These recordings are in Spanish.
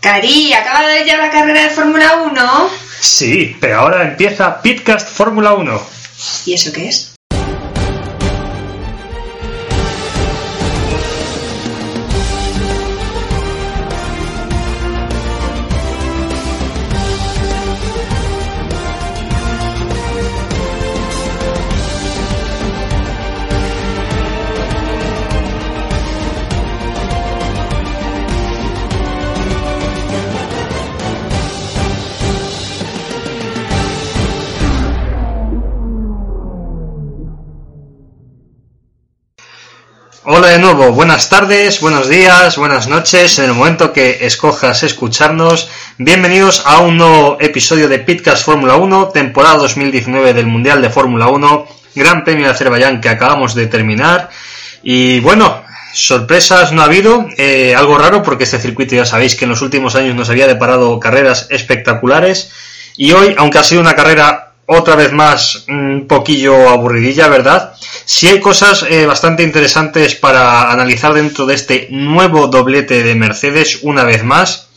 Cari, ¿acaba de ya la carrera de Fórmula 1? Sí, pero ahora empieza Pitcast Fórmula 1. ¿Y eso qué es? Hola de nuevo, buenas tardes, buenos días, buenas noches, en el momento que escojas escucharnos. Bienvenidos a un nuevo episodio de Pitcast Fórmula 1, temporada 2019 del Mundial de Fórmula 1, Gran Premio de Azerbaiyán que acabamos de terminar. Y bueno, sorpresas no ha habido, eh, algo raro porque este circuito ya sabéis que en los últimos años nos había deparado carreras espectaculares. Y hoy, aunque ha sido una carrera otra vez más un poquillo aburridilla, ¿verdad? Sí hay cosas eh, bastante interesantes para analizar dentro de este nuevo doblete de Mercedes una vez más.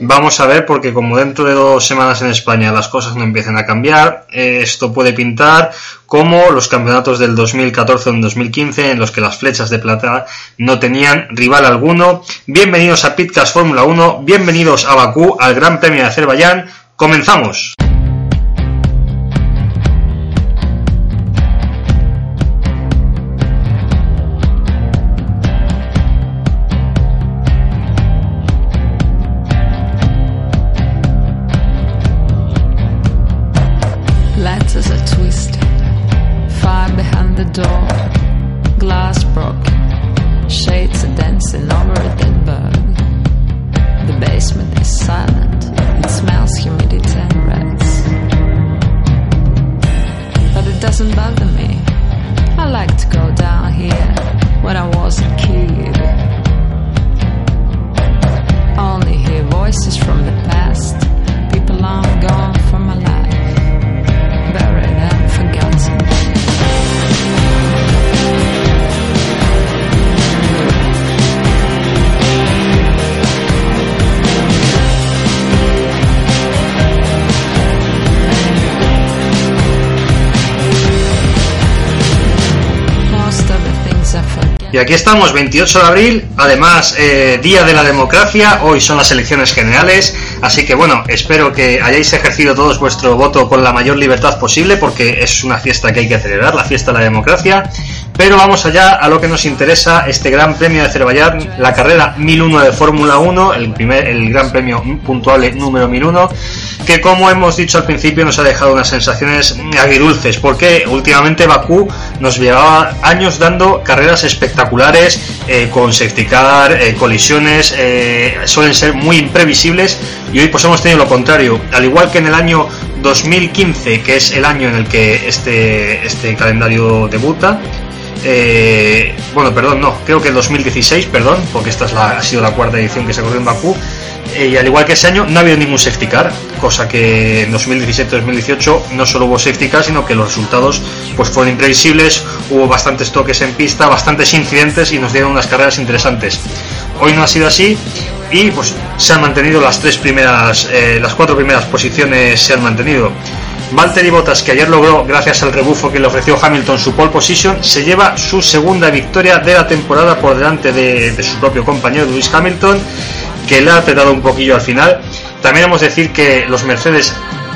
Vamos a ver porque como dentro de dos semanas en España las cosas no empiezan a cambiar, eh, esto puede pintar como los campeonatos del 2014 o 2015 en los que las flechas de plata no tenían rival alguno. Bienvenidos a Pitcast Fórmula 1, bienvenidos a Bakú, al Gran Premio de Azerbaiyán. ¡Comenzamos! Y aquí estamos, 28 de abril, además eh, Día de la Democracia, hoy son las elecciones generales, así que bueno, espero que hayáis ejercido todos vuestro voto con la mayor libertad posible, porque es una fiesta que hay que celebrar, la fiesta de la democracia. Pero vamos allá a lo que nos interesa, este Gran Premio de Azerbaiyán, la carrera 1001 de Fórmula 1, el, primer, el Gran Premio puntuable número 1001, que como hemos dicho al principio nos ha dejado unas sensaciones agridulces, porque últimamente Bakú nos llevaba años dando carreras espectaculares, eh, con safety car, eh, colisiones, eh, suelen ser muy imprevisibles, y hoy pues hemos tenido lo contrario, al igual que en el año 2015, que es el año en el que este, este calendario debuta, eh, bueno, perdón, no, creo que 2016, perdón, porque esta es la, ha sido la cuarta edición que se corrió en Bakú. Y al igual que ese año, no ha habido ningún safety car, cosa que en 2017-2018 no solo hubo safety car, sino que los resultados pues fueron imprevisibles, hubo bastantes toques en pista, bastantes incidentes y nos dieron unas carreras interesantes. Hoy no ha sido así y pues se han mantenido las tres primeras, eh, las cuatro primeras posiciones se han mantenido. Valtteri Bottas, que ayer logró, gracias al rebufo que le ofreció Hamilton, su pole position, se lleva su segunda victoria de la temporada por delante de, de su propio compañero Lewis Hamilton, que le ha apretado un poquillo al final. También hemos de decir que los Mercedes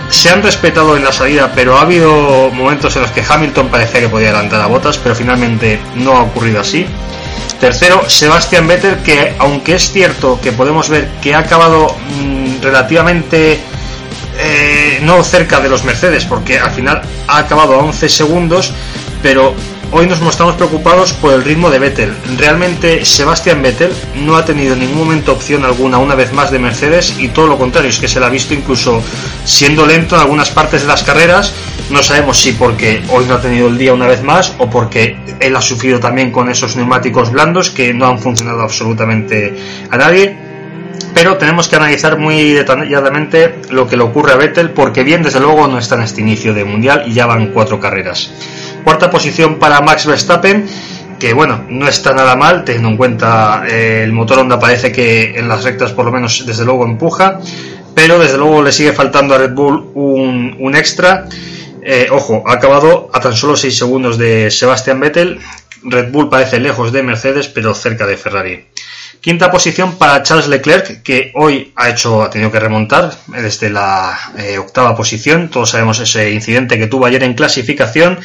se han respetado en la salida, pero ha habido momentos en los que Hamilton parecía que podía adelantar a Bottas, pero finalmente no ha ocurrido así. Tercero, Sebastian Vettel, que aunque es cierto que podemos ver que ha acabado mmm, relativamente eh, no cerca de los Mercedes, porque al final ha acabado a 11 segundos, pero hoy nos mostramos preocupados por el ritmo de Vettel. Realmente Sebastian Vettel no ha tenido en ningún momento opción alguna una vez más de Mercedes y todo lo contrario, es que se la ha visto incluso siendo lento en algunas partes de las carreras. No sabemos si porque hoy no ha tenido el día una vez más o porque él ha sufrido también con esos neumáticos blandos que no han funcionado absolutamente a nadie pero tenemos que analizar muy detalladamente lo que le ocurre a Vettel porque bien desde luego no está en este inicio de mundial y ya van cuatro carreras. Cuarta posición para Max Verstappen que bueno, no está nada mal, teniendo en cuenta eh, el motor Honda parece que en las rectas por lo menos desde luego empuja, pero desde luego le sigue faltando a Red Bull un, extra. Eh, ojo, ha acabado a tan solo 6 segundos de Sebastian Vettel. Red Bull parece lejos de Mercedes, pero cerca de Ferrari. Quinta posición para Charles Leclerc, que hoy ha hecho, ha tenido que remontar desde la eh, octava posición. Todos sabemos ese incidente que tuvo ayer en clasificación.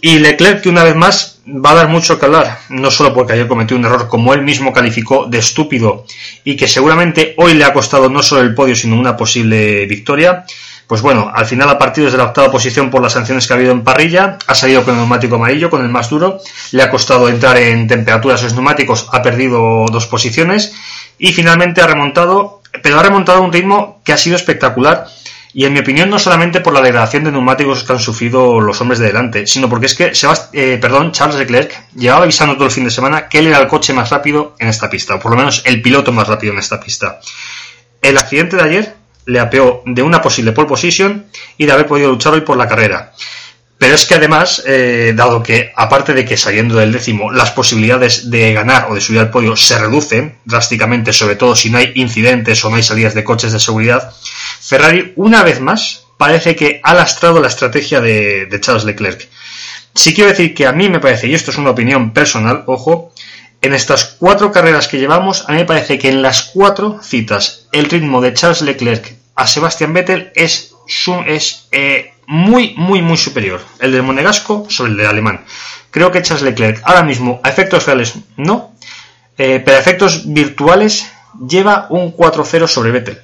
Y Leclerc, que una vez más va a dar mucho que hablar, no solo porque ayer cometió un error como él mismo calificó de estúpido y que seguramente hoy le ha costado no solo el podio, sino una posible victoria, pues bueno, al final ha partido desde la octava posición por las sanciones que ha habido en parrilla, ha salido con el neumático amarillo, con el más duro, le ha costado entrar en temperaturas esos neumáticos, ha perdido dos posiciones y finalmente ha remontado, pero ha remontado a un ritmo que ha sido espectacular y en mi opinión no solamente por la degradación de neumáticos que han sufrido los hombres de delante, sino porque es que eh, perdón, Charles Leclerc llevaba avisando todo el fin de semana que él era el coche más rápido en esta pista, o por lo menos el piloto más rápido en esta pista. El accidente de ayer le apeó de una posible pole position y de haber podido luchar hoy por la carrera. Pero es que además, eh, dado que aparte de que saliendo del décimo las posibilidades de ganar o de subir al podio se reducen drásticamente, sobre todo si no hay incidentes o no hay salidas de coches de seguridad, Ferrari una vez más parece que ha lastrado la estrategia de, de Charles Leclerc. Sí quiero decir que a mí me parece, y esto es una opinión personal, ojo, en estas cuatro carreras que llevamos, a mí me parece que en las cuatro citas el ritmo de Charles Leclerc a Sebastian Vettel es, es eh, muy, muy, muy superior. El del monegasco sobre el del alemán. Creo que Charles Leclerc ahora mismo, a efectos reales, no, eh, pero a efectos virtuales lleva un 4-0 sobre Vettel.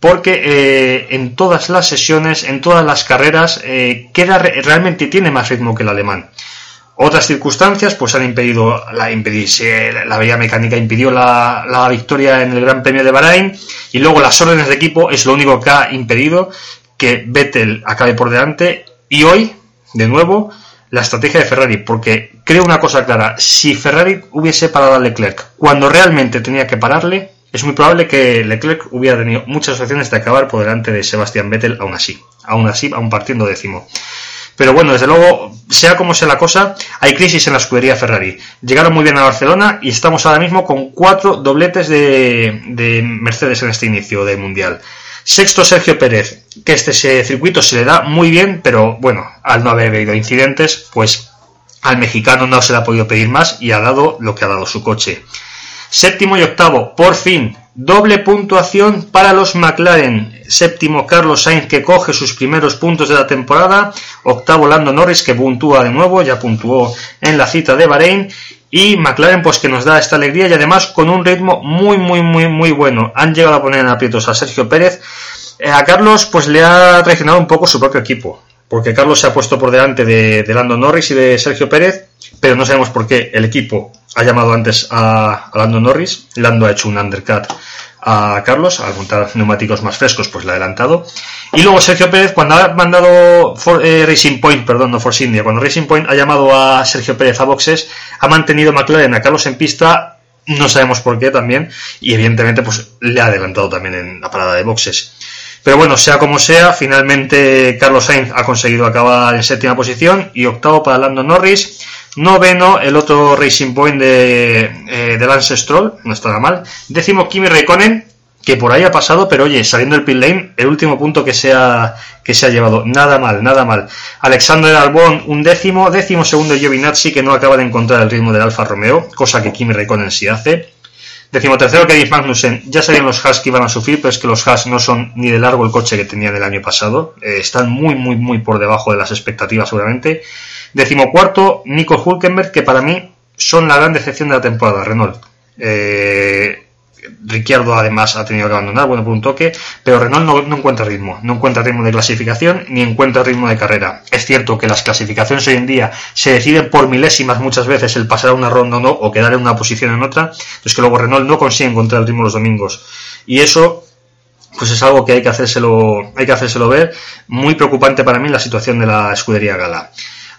Porque eh, en todas las sesiones, en todas las carreras, queda realmente tiene más ritmo que el alemán. Otras circunstancias pues han impedido la impedirse, la vía mecánica impidió la, la, victoria en el Gran Premio de Bahrein y luego las órdenes de equipo es lo único que ha impedido que Vettel acabe por delante y hoy, de nuevo, la estrategia de Ferrari, porque creo una cosa clara, si Ferrari hubiese parado a Leclerc cuando realmente tenía que pararle, es muy probable que Leclerc hubiera tenido muchas opciones de acabar por delante de Sebastian Vettel aún así, aún así, aún partiendo décimo. Pero bueno, desde luego, sea como sea la cosa, hay crisis en la escudería Ferrari. Llegaron muy bien a Barcelona y estamos ahora mismo con cuatro dobletes de, de Mercedes en este inicio del Mundial. Sexto Sergio Pérez, que este circuito se le da muy bien, pero bueno, al no haber habido incidentes, pues al mexicano no se le ha podido pedir más y ha dado lo que ha dado su coche. Séptimo y octavo, por fin, doble puntuación para los McLaren. Séptimo Carlos Sainz que coge sus primeros puntos de la temporada. Octavo Lando Norris que puntúa de nuevo, ya puntuó en la cita de Bahrein. Y McLaren pues que nos da esta alegría y además con un ritmo muy muy muy muy bueno. Han llegado a poner en aprietos a Sergio Pérez. Eh, a Carlos pues le ha traicionado un poco su propio equipo. Porque Carlos se ha puesto por delante de, Lando Norris y de Sergio Pérez. Pero no sabemos por qué el equipo ha llamado antes a, Lando Norris. Lando ha hecho un undercut a Carlos al montar neumáticos más frescos, pues le ha adelantado. Y luego Sergio Pérez, cuando ha mandado eh, Racing Point, perdón, no Force India, cuando Racing Point ha llamado a Sergio Pérez a boxes, ha mantenido McLaren a Carlos en pista, no sabemos por qué también, y evidentemente pues le ha adelantado también en la parada de boxes. Pero bueno, sea como sea, finalmente Carlos Sainz ha conseguido acabar en séptima posición y octavo para Lando Norris. Noveno, el otro Racing Point de, eh, Lance Stroll, no está nada mal. Décimo, Kimi Raikkonen, que por ahí ha pasado, pero oye, saliendo del pit lane, el último punto que se ha, que se ha llevado. Nada mal, nada mal. Alexander Albon, un décimo. Décimo segundo, Giovinazzi, que no acaba de encontrar el ritmo del Alfa Romeo, cosa que Kimi Raikkonen sí hace. Décimo tercero, Kevin Magnussen. Ya sabían los Haas que iban a sufrir, pero es que los Haas no son ni de largo el coche que tenían el año pasado. Eh, están muy, muy, muy por debajo de las expectativas, seguramente. Decimocuarto, Nico Hulkenberg, que para mí son la gran decepción de la temporada, Renault. Eh, Ricciardo además ha tenido que abandonar, bueno, por un toque, pero Renault no, encuentra ritmo, no encuentra ritmo de clasificación ni encuentra ritmo de carrera. Es cierto que las clasificaciones hoy en día se deciden por milésimas muchas veces el pasar a una ronda o no, o quedar en una posición en otra, es que luego Renault no consigue encontrar el ritmo los domingos. Y eso pues es algo que hay que hacérselo, hay que hacérselo ver. Muy preocupante para mí la situación de la escudería Gala.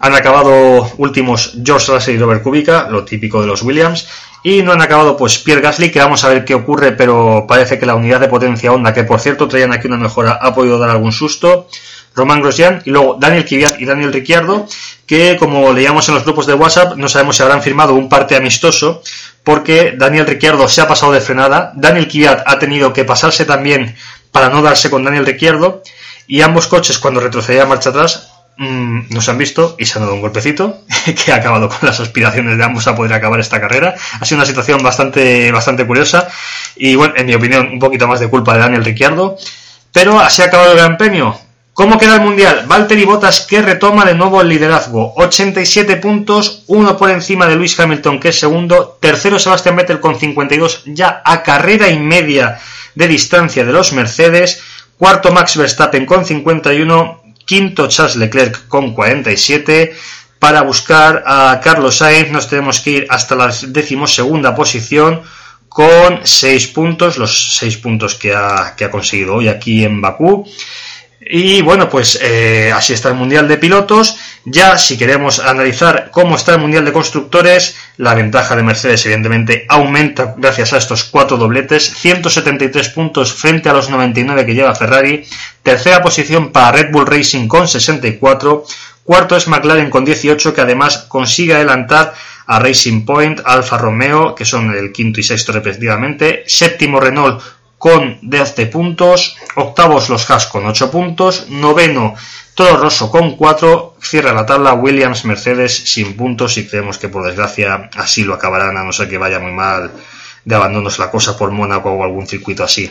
Han acabado últimos George Russell y Robert Kubica, lo típico de los Williams, y no han acabado pues Pierre Gasly, que vamos a ver qué ocurre, pero parece que la unidad de potencia Honda, que por cierto traían aquí una mejora, ha podido dar algún susto. Román Grosjean y luego Daniel Kvyat y Daniel Ricciardo, que como leíamos en los grupos de WhatsApp, no sabemos si habrán firmado un parte amistoso, porque Daniel Ricciardo se ha pasado de frenada, Daniel Kvyat ha tenido que pasarse también para no darse con Daniel Ricciardo, y ambos coches cuando retrocedían marcha atrás mm, nos han visto y se han dado un golpecito que ha acabado con las aspiraciones de ambos a poder acabar esta carrera. Ha sido una situación bastante, bastante curiosa y bueno, en mi opinión, un poquito más de culpa de Daniel Ricciardo. Pero así ha acabado el Gran Premio. ¿Cómo queda el Mundial? Valtteri Bottas que retoma de nuevo el liderazgo. 87 puntos, uno por encima de Luis Hamilton que es segundo. Tercero Sebastián Vettel con 52, ya a carrera y media de distancia de los Mercedes. Cuarto Max Verstappen con 51. Quinto Charles Leclerc con 47. Para buscar a Carlos Sainz nos tenemos que ir hasta la decimosegunda posición con 6 puntos, los 6 puntos que ha, que ha conseguido hoy aquí en Bakú. Y bueno, pues eh, así está el Mundial de Pilotos. Ya si queremos analizar cómo está el Mundial de Constructores, la ventaja de Mercedes evidentemente aumenta gracias a estos cuatro dobletes. 173 puntos frente a los 99 que lleva Ferrari. Tercera posición para Red Bull Racing con 64. Cuarto es McLaren con 18 que además consigue adelantar a Racing Point, Alfa Romeo, que son el quinto y sexto respectivamente, séptimo Renault con 12 puntos, octavos los Haas con 8 puntos, noveno Toro Rosso con 4, cierra la tabla Williams Mercedes sin puntos y creemos que por desgracia así lo acabarán a no ser que vaya muy mal de abandonos la cosa por Mónaco o algún circuito así.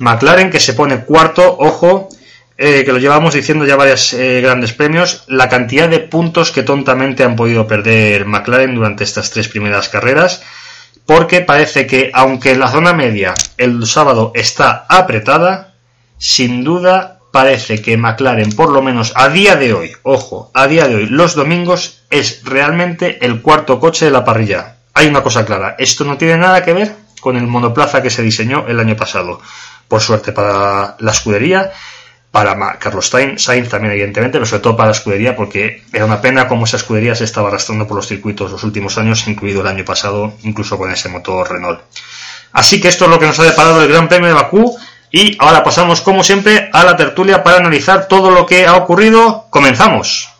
McLaren que se pone cuarto, ojo, eh, que lo llevamos diciendo ya varios eh, grandes premios, la cantidad de puntos que tontamente han podido perder McLaren durante estas tres primeras carreras, porque parece que aunque la zona media el sábado está apretada, sin duda parece que McLaren, por lo menos a día de hoy, ojo, a día de hoy, los domingos, es realmente el cuarto coche de la parrilla. Hay una cosa clara, esto no tiene nada que ver con el monoplaza que se diseñó el año pasado. Por suerte para la escudería, para Carlos Sainz también evidentemente, pero sobre todo para la escudería porque era una pena cómo esa escudería se estaba arrastrando por los circuitos los últimos años, incluido el año pasado, incluso con ese motor Renault. Así que esto es lo que nos ha deparado el Gran Premio de Bakú y ahora pasamos como siempre a la tertulia para analizar todo lo que ha ocurrido. Comenzamos.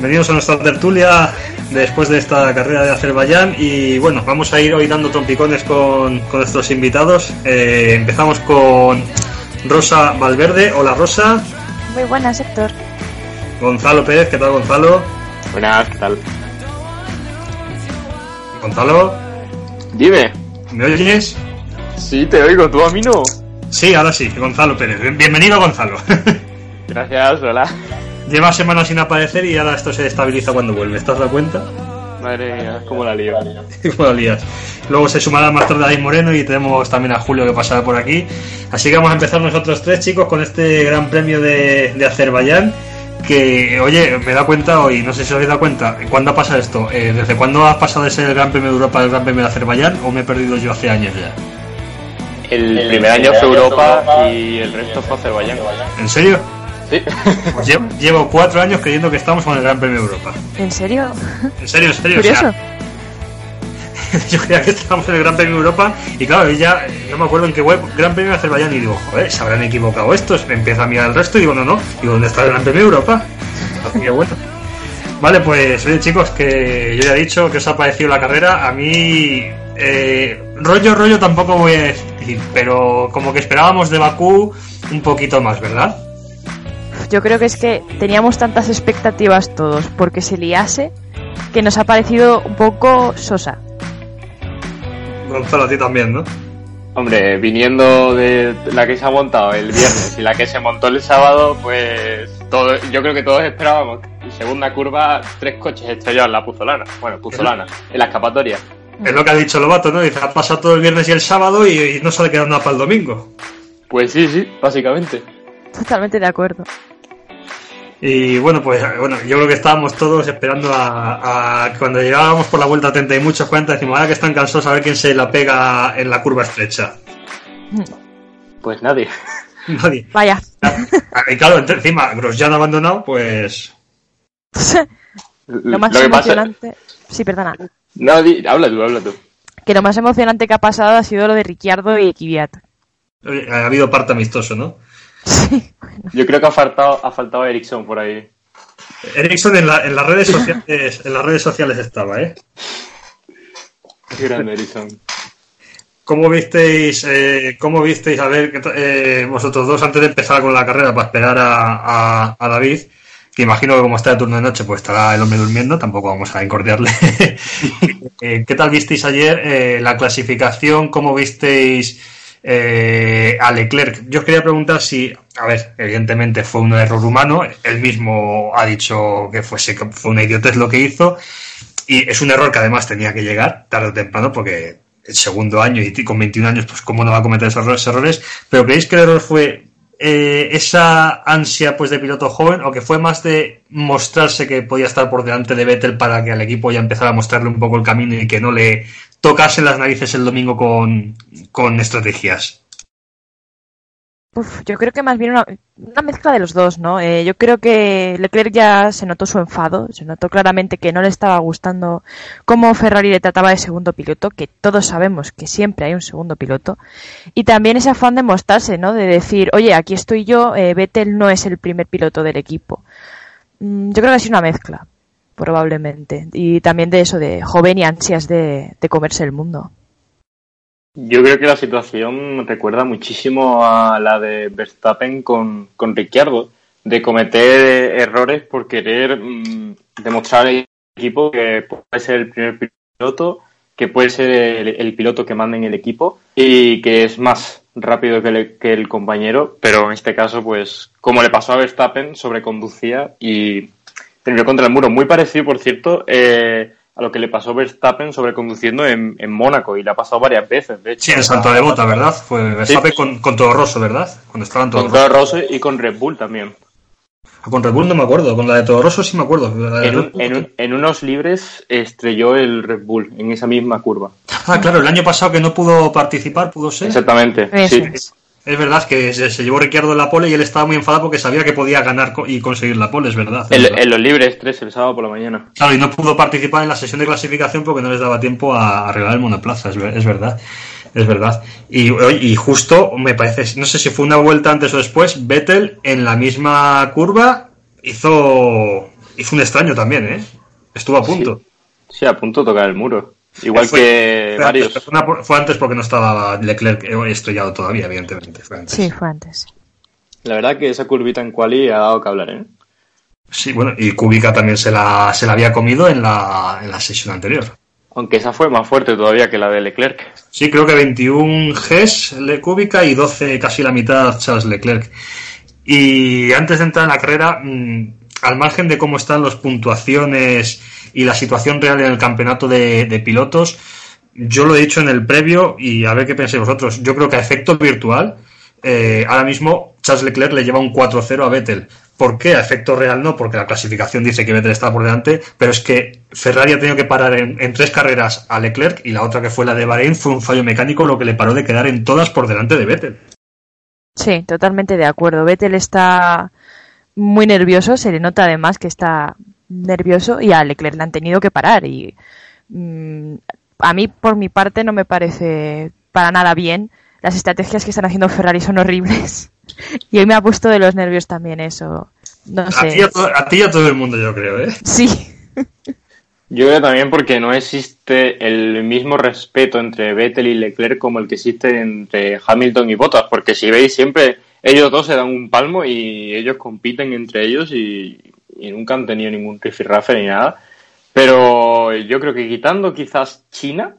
Bienvenidos a nuestra tertulia después de esta carrera de Azerbaiyán y bueno, vamos a ir hoy dando trompicones con, nuestros invitados. Eh, empezamos con Rosa Valverde. Hola Rosa. Muy buenas, Héctor. Gonzalo Pérez, ¿qué tal Gonzalo? Buenas, ¿qué tal? Gonzalo. Dime. ¿Me oyes? Sí, te oigo, ¿tú a mí no? Sí, ahora sí, Gonzalo Pérez. Bienvenido Gonzalo. Gracias, hola. Lleva semanas sin aparecer y ahora esto se estabiliza cuando vuelve. ¿Estás dado cuenta? Madre mía, cómo la lío. Como lo lías. Luego se sumará más tarde David Moreno y tenemos también a Julio que pasará por aquí. Así que vamos a empezar nosotros tres, chicos, con este gran premio de, de Azerbaiyán. Que, oye, me da cuenta hoy, no sé si os habéis dado cuenta, ¿cuándo ha pasado esto? Eh, ¿Desde cuándo ha pasado de ser el Gran Premio de Europa al Gran Premio de Azerbaiyán o me he perdido yo hace años ya? El primer año fue Europa y el resto fue Azerbaiyán. ¿En serio? Sí. Pues llevo, llevo cuatro años creyendo que estamos con el Gran Premio de Europa. ¿En serio? En serio, en serio. o Curioso. sea, yo creía que estábamos en el Gran Premio de Europa y claro, ya eh, no me acuerdo en qué web, Gran Premio de Azerbaiyán y digo, joder, se habrán equivocado estos. Me empiezo a mirar el resto y digo, no, no, digo, ¿dónde está el Gran Premio de Europa? Así que bueno. Vale, pues oye chicos, que yo ya he dicho que os ha parecido la carrera. A mí, eh, rollo, rollo tampoco voy a decir, pero como que esperábamos de Bakú un poquito más, ¿verdad? Yo creo que es que teníamos tantas expectativas todos porque se liase que nos ha parecido un poco sosa. Gonzalo, a ti también, ¿no? Hombre, viniendo de la que se ha montado el viernes y la que se montó el sábado, pues todo, yo creo que todos esperábamos. Segunda curva, tres coches estrellados en la puzolana. Bueno, puzolana, en la escapatoria. Es lo que ha dicho Lobato, ¿no? Dice, ha pasado todo el viernes y el sábado y, y no sale quedando nada para el domingo. Pues sí, sí, básicamente. Totalmente de acuerdo. Y bueno, pues bueno, yo creo que estábamos todos esperando a, a cuando llegábamos por la vuelta 30 y muchos 40, decimos, ahora que están cansados a ver quién se la pega en la curva estrecha. Pues nadie. Nadie. Vaya. Y claro, entre- encima, Grosjean abandonado, pues lo más pasa- emocionante. Sí, perdona. No, di- habla tú, habla tú. Que lo más emocionante que ha pasado ha sido lo de Ricciardo y Kvyat. ha habido parte amistoso, ¿no? Sí. Yo creo que ha faltado, ha faltado Ericsson por ahí. Ericsson en, la- en las redes sociales, en las redes sociales estaba, ¿eh? Qué grande Ericsson. ¿Cómo visteis, eh, cómo visteis, a ver, eh, vosotros dos, antes de empezar con la carrera, para esperar a, a- a David, que imagino que como está de turno de noche, pues estará el hombre durmiendo, tampoco vamos a incordiarle. Eh, ¿Qué tal visteis ayer eh, la clasificación? ¿Cómo visteis eh, a Leclerc? Yo os quería preguntar si, a ver, evidentemente fue un error humano, él mismo ha dicho que fuese, que fue una idiotez lo que hizo, y es un error que además tenía que llegar tarde o temprano porque el segundo año y con 21 años, pues cómo no va a cometer esos errores. Pero ¿creéis que el error fue eh, esa ansia pues de piloto joven o que fue más de mostrarse que podía estar por delante de Vettel para que al equipo ya empezara a mostrarle un poco el camino y que no le tocase las narices el domingo con, con estrategias? Yo creo que más bien una, mezcla de los dos, ¿no? Eh, yo creo que Leclerc ya se notó su enfado, se notó claramente que no le estaba gustando cómo Ferrari le trataba de segundo piloto, que todos sabemos que siempre hay un segundo piloto, y también ese afán de mostrarse, ¿no? De decir, oye, aquí estoy yo, eh, Vettel no es el primer piloto del equipo. Mm, yo creo que ha sido una mezcla, probablemente, y también de eso, de joven y ansias de comerse el mundo. Yo creo que la situación recuerda muchísimo a la de Verstappen con, con Ricciardo, de cometer errores por querer mm, demostrar al equipo que puede ser el primer piloto, que puede ser el, el piloto que manda en el equipo y que es más rápido que el, que el compañero, pero en este caso, pues, como le pasó a Verstappen, sobreconducía y terminó contra el muro. Muy parecido, por cierto, eh, a lo que le pasó a Verstappen sobreconduciendo en, en Mónaco y le ha pasado varias veces. De hecho, Sí, en Santa de Bota, ¿verdad? Fue Verstappen con, con Toro Rosso, ¿verdad? Cuando estaban Toro Con. Toro Rosso y con Red Bull también. Con Red Bull no me acuerdo, con la de Toro Rosso sí me acuerdo. En, un- en un- en unos libres estrelló el Red Bull en esa misma curva. Ah, claro, el año pasado que no pudo participar, pudo ser. Exactamente. Sí. Es. Verdad que se, se llevó Ricciardo en la pole y él estaba muy enfadado porque sabía que podía ganar y conseguir la pole, es verdad. es En, verdad. en los libres tres el sábado por la mañana. Claro, y no pudo participar en la sesión de clasificación porque no les daba tiempo a arreglar el monoplaza, es verdad. Es verdad. Y, y justo, me parece, no sé si fue una vuelta antes o después, Vettel en la misma curva hizo, hizo un extraño también, ¿eh? Estuvo a punto. Sí, a punto de tocar el muro. Igual Fue- que fue varios. antes, fue una por- fue antes porque no estaba Leclerc estrellado todavía, evidentemente. Fue antes. Sí, fue antes. La verdad que esa curvita en quali ha dado que hablar, ¿eh? Sí, bueno, y Kubica también se la, se la había comido en la, en la sesión anterior. Aunque esa fue más fuerte todavía que la de Leclerc. Sí, creo que 21 Gs Le Kubica y 12, casi la mitad, Charles Leclerc. Y antes de entrar en la carrera, mm, al margen de cómo están las puntuaciones y la situación real en el campeonato de, pilotos, yo lo he dicho en el previo y a ver qué pensáis vosotros. Yo creo que a efecto virtual, eh, ahora mismo Charles Leclerc le lleva un 4-0 a Vettel. ¿Por qué? A efecto real no, porque la clasificación dice que Vettel está por delante, pero es que Ferrari ha tenido que parar en, en tres carreras a Leclerc y la otra que fue la de Bahrein fue un fallo mecánico lo que le paró de quedar en todas por delante de Vettel. Sí, totalmente de acuerdo. Vettel está muy nervioso, se le nota además que está nervioso y a Leclerc le han tenido que parar. Y mm, a mí, por mi parte, no me parece para nada bien. Las estrategias que están haciendo Ferrari son horribles. Y hoy me ha puesto de los nervios también eso. No A ti, sé. y a, to- a ti y a todo el mundo, yo creo, ¿eh? Sí, Yo creo también porque no existe el mismo respeto entre Vettel y Leclerc como el que existe entre Hamilton y Bottas, porque si veis siempre ellos dos se dan un palmo y ellos compiten entre ellos y, y nunca han tenido ningún rifirrafe ni nada. Pero yo creo que quitando quizás China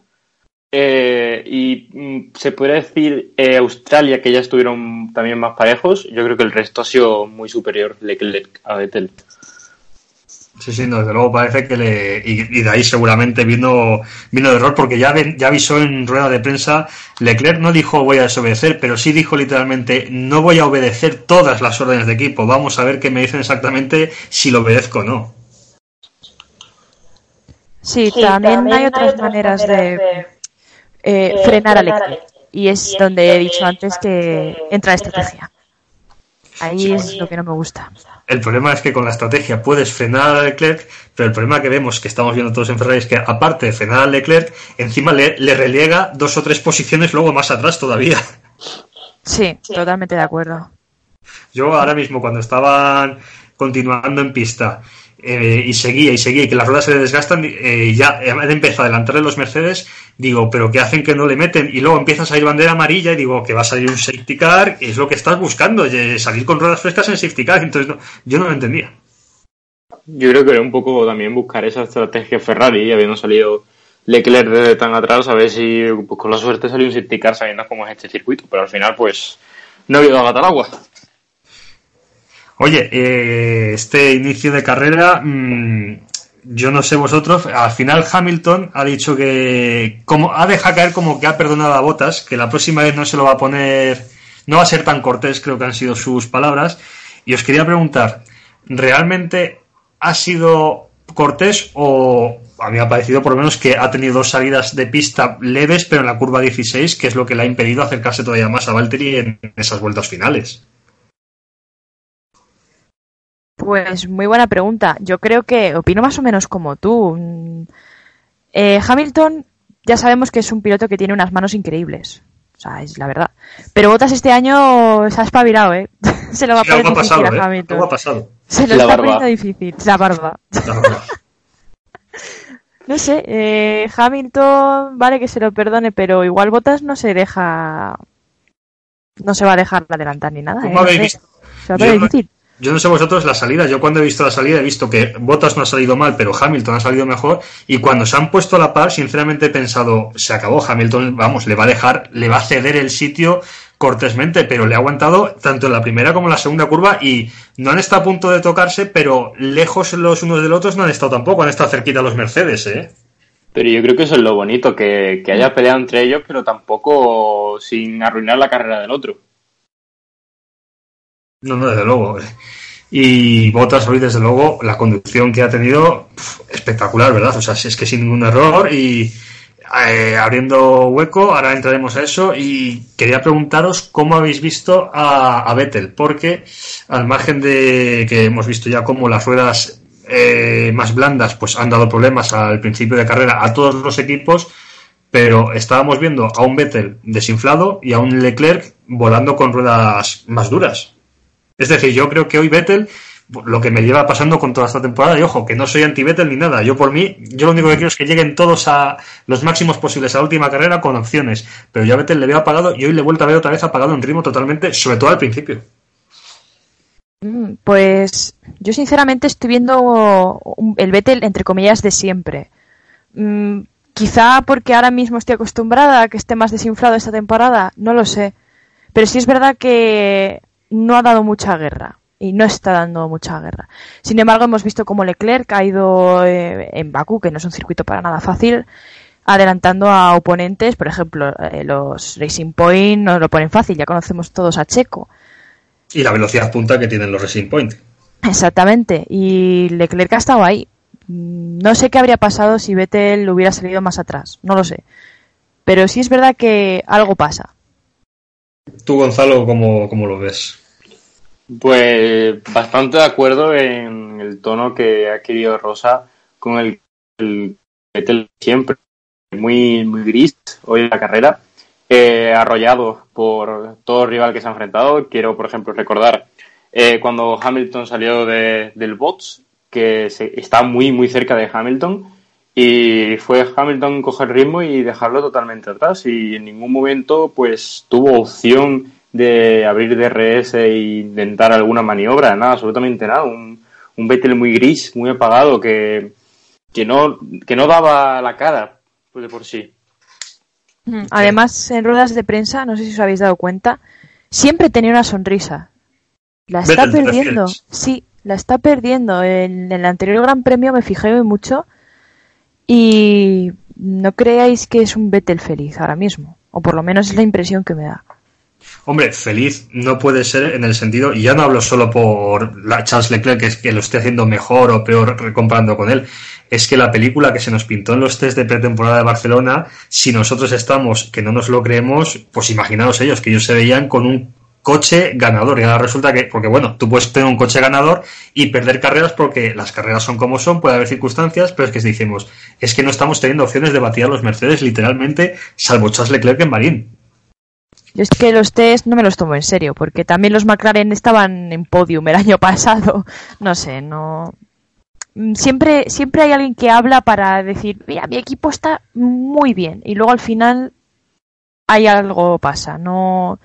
eh, y mm, se podría decir eh, Australia, que ya estuvieron también más parejos, yo creo que el resto ha sido muy superior a Vettel. Sí, sí, no, desde luego parece que le. Y, y de ahí seguramente vino, vino de error, porque ya, ven- ya avisó en rueda de prensa. Leclerc no dijo voy a desobedecer, pero sí dijo literalmente no voy a obedecer todas las órdenes de equipo. Vamos a ver qué me dicen exactamente si lo obedezco o no. sí, Sí, también, hay otras maneras de eh, eh, frenar a frenar a Leclerc. Y es donde he dicho antes que entra la estrategia. Ahí es lo que no me gusta. El problema es que con la estrategia puedes frenar a Leclerc, pero el problema que vemos, que estamos viendo todos en Ferrari, es que aparte de frenar a Leclerc, encima le, le relega dos o tres posiciones luego más atrás todavía. Sí, totalmente de acuerdo. Yo ahora mismo, cuando estaban continuando en pista eh, y seguía y seguía y que las ruedas se le desgastan, eh, ya han empezado a adelantarle los Mercedes, digo, pero ¿qué hacen que no le meten? Y luego empieza a salir bandera amarilla y digo, que va a salir un safety car, es lo que estás buscando, eh, salir con ruedas frescas en safety car. Entonces, no, yo no lo entendía. Yo creo que era un poco también buscar esa estrategia Ferrari, habiendo salido Leclerc desde tan atrás, a ver si pues, con la suerte salió un safety car sabiendo cómo es este circuito, pero al final pues no ha habido agua. Oye, eh, este inicio de carrera, mmm, yo no sé vosotros, al final Hamilton ha dicho que como ha dejado caer como que ha perdonado a Botas, que la próxima vez no se lo va a poner, no va a ser tan cortés, creo que han sido sus palabras. Y os quería preguntar, ¿realmente ha sido cortés o a mí me ha parecido por lo menos que ha tenido dos salidas de pista leves, pero en la curva 16, que es lo que le ha impedido acercarse todavía más a Valtteri en esas vueltas finales? Pues muy buena pregunta. Yo creo que opino más o menos como tú. Eh, Hamilton ya sabemos que es un piloto que tiene unas manos increíbles. O sea, es la verdad. Pero Bottas este año se ha espabilado, ¿eh? se lo va a poner difícil pasado, a ¿eh? Hamilton. Algo ha pasado. Se lo La está barba. poniendo difícil. La barba. La. No sé, eh, Hamilton, vale que se lo perdone, pero igual Bottas no se deja. No se va a dejar adelantar ni nada. ¿Cómo ¿eh? No habéis sé. visto? Se va a poner no- difícil. Yo no sé vosotros la salida. Yo cuando he visto la salida he visto que Bottas no ha salido mal, pero Hamilton ha salido mejor. Y cuando se han puesto a la par, sinceramente he pensado, se acabó Hamilton, vamos, le va a dejar, le va a ceder el sitio cortésmente, pero le ha aguantado tanto en la primera como en la segunda curva y no han estado a punto de tocarse, pero lejos los unos de los otros no han estado tampoco, han estado cerquita los Mercedes, ¿eh? Pero yo creo que eso es lo bonito, que haya peleado entre ellos, pero tampoco sin arruinar la carrera del otro. No, no, desde luego. Y Bottas hoy, desde luego, la conducción que ha tenido, espectacular, ¿verdad? O sea, es que sin ningún error y eh, abriendo hueco, ahora entraremos a eso. Y quería preguntaros cómo habéis visto a, a Vettel, porque al margen de que hemos visto ya cómo las ruedas eh, más blandas pues han dado problemas al principio de carrera a todos los equipos, pero estábamos viendo a un Vettel desinflado y a un Leclerc volando con ruedas más duras. Es decir, yo creo que hoy Vettel, lo que me lleva pasando con toda esta temporada, y ojo, que no soy anti-Vettel ni nada, yo por mí, yo lo único que quiero es que lleguen todos a los máximos posibles a la última carrera con opciones, pero yo a Vettel le veo apagado y hoy le he vuelto a ver otra vez apagado en ritmo totalmente, sobre todo al principio. Mm, Pues yo sinceramente estoy viendo el Vettel entre comillas de siempre. Mm, Quizá porque ahora mismo estoy acostumbrada a que esté más desinflado esta temporada, no lo sé. Pero sí es verdad que no ha dado mucha guerra. y no está dando mucha guerra. Sin embargo, hemos visto cómo Leclerc ha ido eh, en Bakú, que no es un circuito para nada fácil, adelantando a oponentes, por ejemplo, eh, los Racing Point nos lo ponen fácil, ya conocemos todos a Checo. Y la velocidad punta que tienen los Racing Point. Exactamente, y Leclerc ha estado ahí. Mm, No sé qué habría pasado si Vettel hubiera salido más atrás, no lo sé. Pero sí es verdad que algo pasa. Tú, Gonzalo, ¿cómo, cómo lo ves? Pues bastante de acuerdo en el tono que ha querido Rosa con el, el Vettel siempre. Muy, muy gris hoy en la carrera. Eh, arrollado por todo rival que se ha enfrentado. Quiero, por ejemplo, recordar eh, cuando Hamilton salió de, del box, que se, está muy, muy cerca de Hamilton. Y fue Hamilton coger ritmo y dejarlo totalmente atrás. Y en ningún momento, pues, tuvo opción de abrir DRS e intentar alguna maniobra, nada, absolutamente nada. Un, un Vettel muy gris, muy apagado, que, que, no, que no daba la cara pues de por sí. Mm, Además, en ruedas de prensa, no sé si os habéis dado cuenta, siempre tenía una sonrisa. La está Vettel, ¿te perdiendo. refieres? Sí, la está perdiendo. En, en el anterior Gran Premio me fijé mucho y no creáis que es un Vettel feliz ahora mismo. O por lo menos es la impresión que me da. Hombre, feliz no puede ser en el sentido, y ya no hablo solo por la Charles Leclerc, que, es que lo esté haciendo mejor o peor comparando con él, es que la película que se nos pintó en los test de pretemporada de Barcelona, si nosotros estamos, que no nos lo creemos, pues imaginaos ellos, que ellos se veían con un coche ganador, y ahora resulta que, porque bueno, tú puedes tener un coche ganador y perder carreras porque las carreras son como son, puede haber circunstancias, pero es que decimos, es que no estamos teniendo opciones de batir a los Mercedes literalmente, salvo Charles Leclerc en Marín. Yo es que los test no me los tomo en serio, porque también los McLaren estaban en podium el año pasado. No sé, no. Mm, Siempre, siempre hay alguien que habla para decir, mira, mi equipo está muy bien. Y luego al final hay algo pasa. No,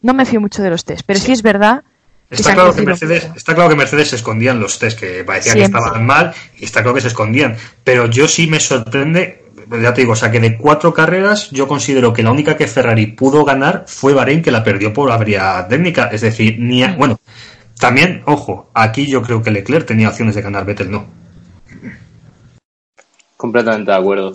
no me fío mucho de los test, pero sí, es verdad. Está claro, que Mercedes, está claro que Mercedes se escondían los test que parecían Siempre. que estaban mal y está claro que se escondían. Pero yo sí me sorprende, ya te digo, o sea que de cuatro carreras yo considero que la única que Ferrari pudo ganar fue Bahrein que la perdió por avería técnica. Es decir, ni a- bueno, también, ojo, aquí yo creo que Leclerc tenía opciones de ganar, Vettel no. Completamente de acuerdo.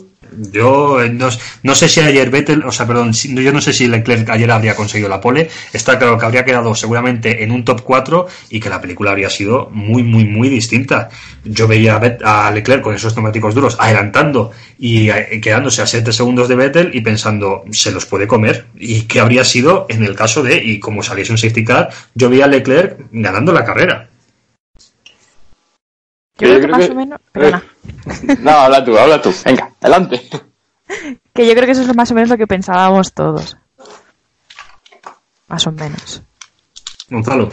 Yo eh, no, no sé si ayer Vettel, o sea, perdón, yo no sé si Leclerc ayer habría conseguido la pole. Está claro que habría quedado seguramente en un top 4 y que la película habría sido muy, muy, muy distinta. Yo veía a Leclerc con esos neumáticos duros adelantando y eh, quedándose a 7 segundos de Vettel y pensando, se los puede comer. ¿Y qué habría sido en el caso de, y como saliese un safety car, yo veía a Leclerc ganando la carrera? Yo creo que más o Eh, menos. Perdona. No, habla tú, habla tú. Venga, adelante. Que yo creo que eso es lo- más o menos lo que pensábamos todos. Más o menos. Gonzalo.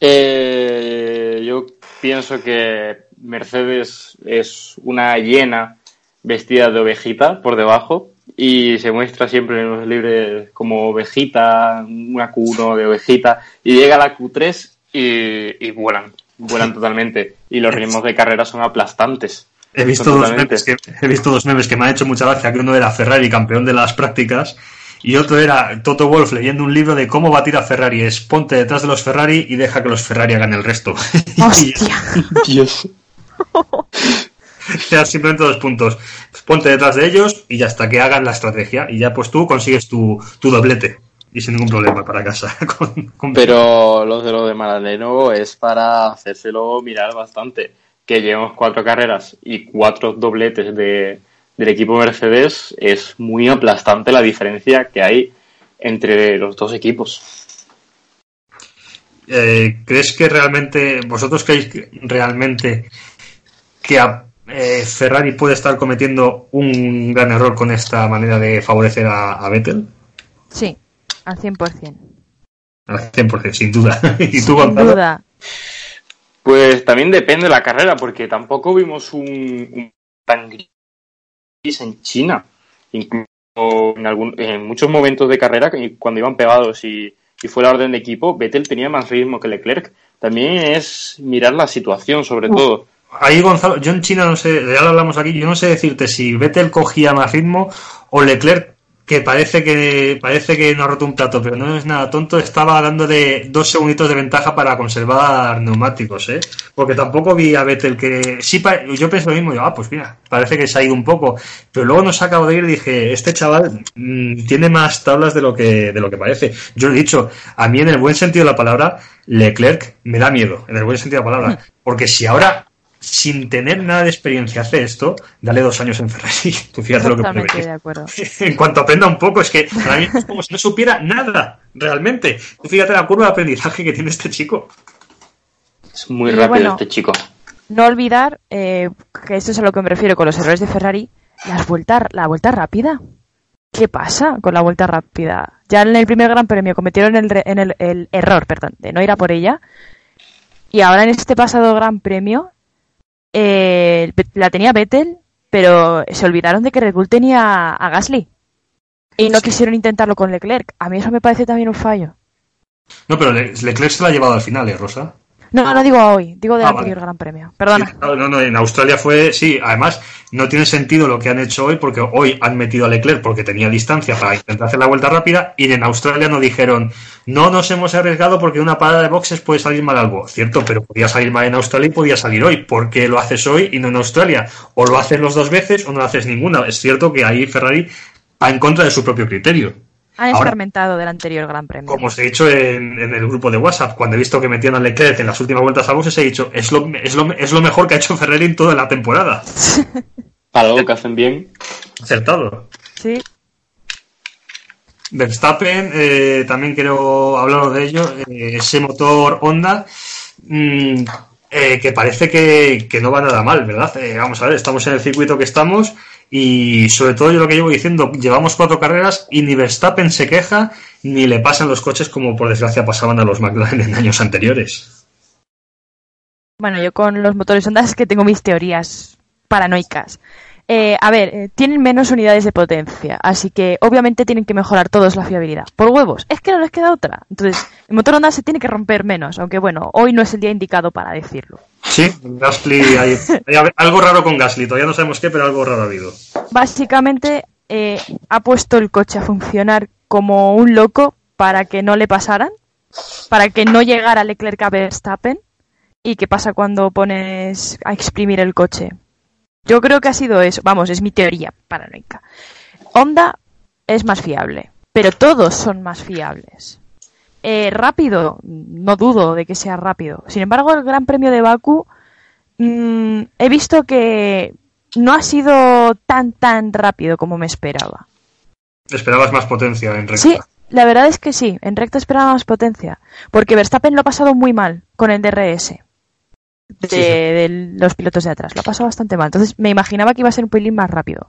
Eh, yo pienso que Mercedes es una hiena vestida de ovejita por debajo y se muestra siempre en los libres como ovejita, una Q1 de ovejita y llega a la Q3 y, y vuelan, vuelan totalmente y los ritmos de carrera son aplastantes. He visto, dos memes que, he visto dos memes que me han hecho mucha gracia, que uno era Ferrari, campeón de las prácticas, y otro era Toto Wolf leyendo un libro de cómo batir a Ferrari. Es ponte detrás de los Ferrari y deja que los Ferrari hagan el resto. Dios. ya simplemente dos puntos. Ponte detrás de ellos y ya hasta que hagan la estrategia. Y ya pues tú consigues tu, tu doblete. Y sin ningún problema para casa. Con- con- Pero los de lo de Maranello es para hacérselo mirar bastante. Que llevemos cuatro carreras y cuatro dobletes de, del equipo Mercedes es muy aplastante la diferencia que hay entre los dos equipos. Eh, ¿Crees que realmente, vosotros creéis que realmente que a- eh, Ferrari puede estar cometiendo un gran error con esta manera de favorecer a, a Vettel? Sí, al 100%. Al 100%, sin duda. ¿Y tú, Sin Gonzalo? duda. Pues también depende de la carrera, porque tampoco vimos un, un tan gris en China. Incluso en, algún, en muchos momentos de carrera, que cuando iban pegados y, y fue la orden de equipo, Vettel tenía más ritmo que Leclerc. También es mirar la situación, sobre todo. Ahí, Gonzalo, yo en China no sé, ya lo hablamos aquí, yo no sé decirte si Vettel cogía más ritmo o Leclerc que parece que parece que no ha roto un plato, pero no es nada tonto, estaba dándole dos segunditos de ventaja para conservar neumáticos, ¿eh? Porque tampoco vi a Vettel que... Sí, yo pensé lo mismo, yo, ah, pues mira, parece que se ha ido un poco, pero luego nos acabo de ir y dije, este chaval mm, tiene más tablas de lo que de lo que parece. Yo he dicho, a mí en el buen sentido de la palabra, Leclerc me da miedo, en el buen sentido de la palabra, porque si ahora sin tener nada de experiencia hace esto, dale dos años en Ferrari, tú fíjate lo que puede Totalmente venir de acuerdo. en cuanto aprenda un poco, es que para mí es como si no supiera nada, realmente. Tú fíjate la curva de aprendizaje que tiene este chico. Es muy Y rápido bueno. este chico. No olvidar, eh, que esto es a lo que me refiero con los errores de Ferrari, las vueltas, la vuelta rápida. ¿Qué pasa con la vuelta rápida? Ya en el primer Gran Premio cometieron el, re- en el, el error, perdón, de no ir a por ella. Y ahora en este pasado Gran Premio eh, la tenía Vettel, pero se olvidaron de que Red Bull tenía a Gasly. Y no quisieron intentarlo con Leclerc. A mí eso me parece también un fallo. No, pero Le- Leclerc se la ha llevado al final, ¿eh, Rosa? No, no digo hoy, digo del Ah, anterior vale. Gran Premio. Perdona. Sí, No, no, en Australia fue, sí, además no tiene sentido lo que han hecho hoy porque hoy han metido a Leclerc porque tenía distancia para intentar hacer la vuelta rápida y en Australia no dijeron, no nos hemos arriesgado porque una parada de boxes puede salir mal algo. Cierto, pero podía salir mal en Australia y podía salir hoy. ¿Por qué lo haces hoy y no en Australia? O lo haces los dos veces o no lo haces ninguna. Es cierto que ahí Ferrari va en contra de su propio criterio. Han Ahora- escarmentado del anterior Gran Premio. Como os he dicho en, en el grupo de WhatsApp, cuando he visto que metían a Leclerc en las últimas vueltas a boxes, he dicho, es lo, es lo, es lo mejor que ha hecho Ferrari en toda la temporada. Para algo que hacen bien. Acertado. Sí, Verstappen, eh, también quiero hablaros de ello, eh, ese motor Honda, mm, eh, que parece que, que no va nada mal, ¿verdad? Eh, vamos a ver, estamos en el circuito que estamos y sobre todo yo lo que llevo diciendo, llevamos cuatro carreras y ni Verstappen se queja ni le pasan los coches como por desgracia pasaban a los McLaren en años anteriores. Bueno, yo con los motores Honda es que tengo mis teorías paranoicas. Eh, a ver, eh, tienen menos unidades de potencia, así que obviamente tienen que mejorar todos la fiabilidad. Por huevos, es que no les queda otra. Entonces, el motor Honda se tiene que romper menos, aunque bueno, hoy no es el día indicado para decirlo. Sí, Gasly, hay, hay algo raro con Gasly, todavía no sabemos qué, pero algo raro ha habido. Básicamente, eh, ha puesto el coche a funcionar como un loco para que no le pasaran, para que no llegara Leclerc a Verstappen. ¿Y qué pasa cuando pones a exprimir el coche? Yo creo que ha sido eso. Vamos, es mi teoría paranoica. Honda es más fiable, pero todos son más fiables. Eh, rápido, no dudo de que sea rápido. Sin embargo, el Gran Premio de Baku mm, he visto que no ha sido tan tan rápido como me esperaba. Esperabas más potencia en recta. Sí, la verdad es que sí, en recta esperaba más potencia, porque Verstappen lo ha pasado muy mal con el DRS de, Sí, sí. de los pilotos de atrás, lo ha pasado bastante mal. Entonces me imaginaba que iba a ser un pelín más rápido.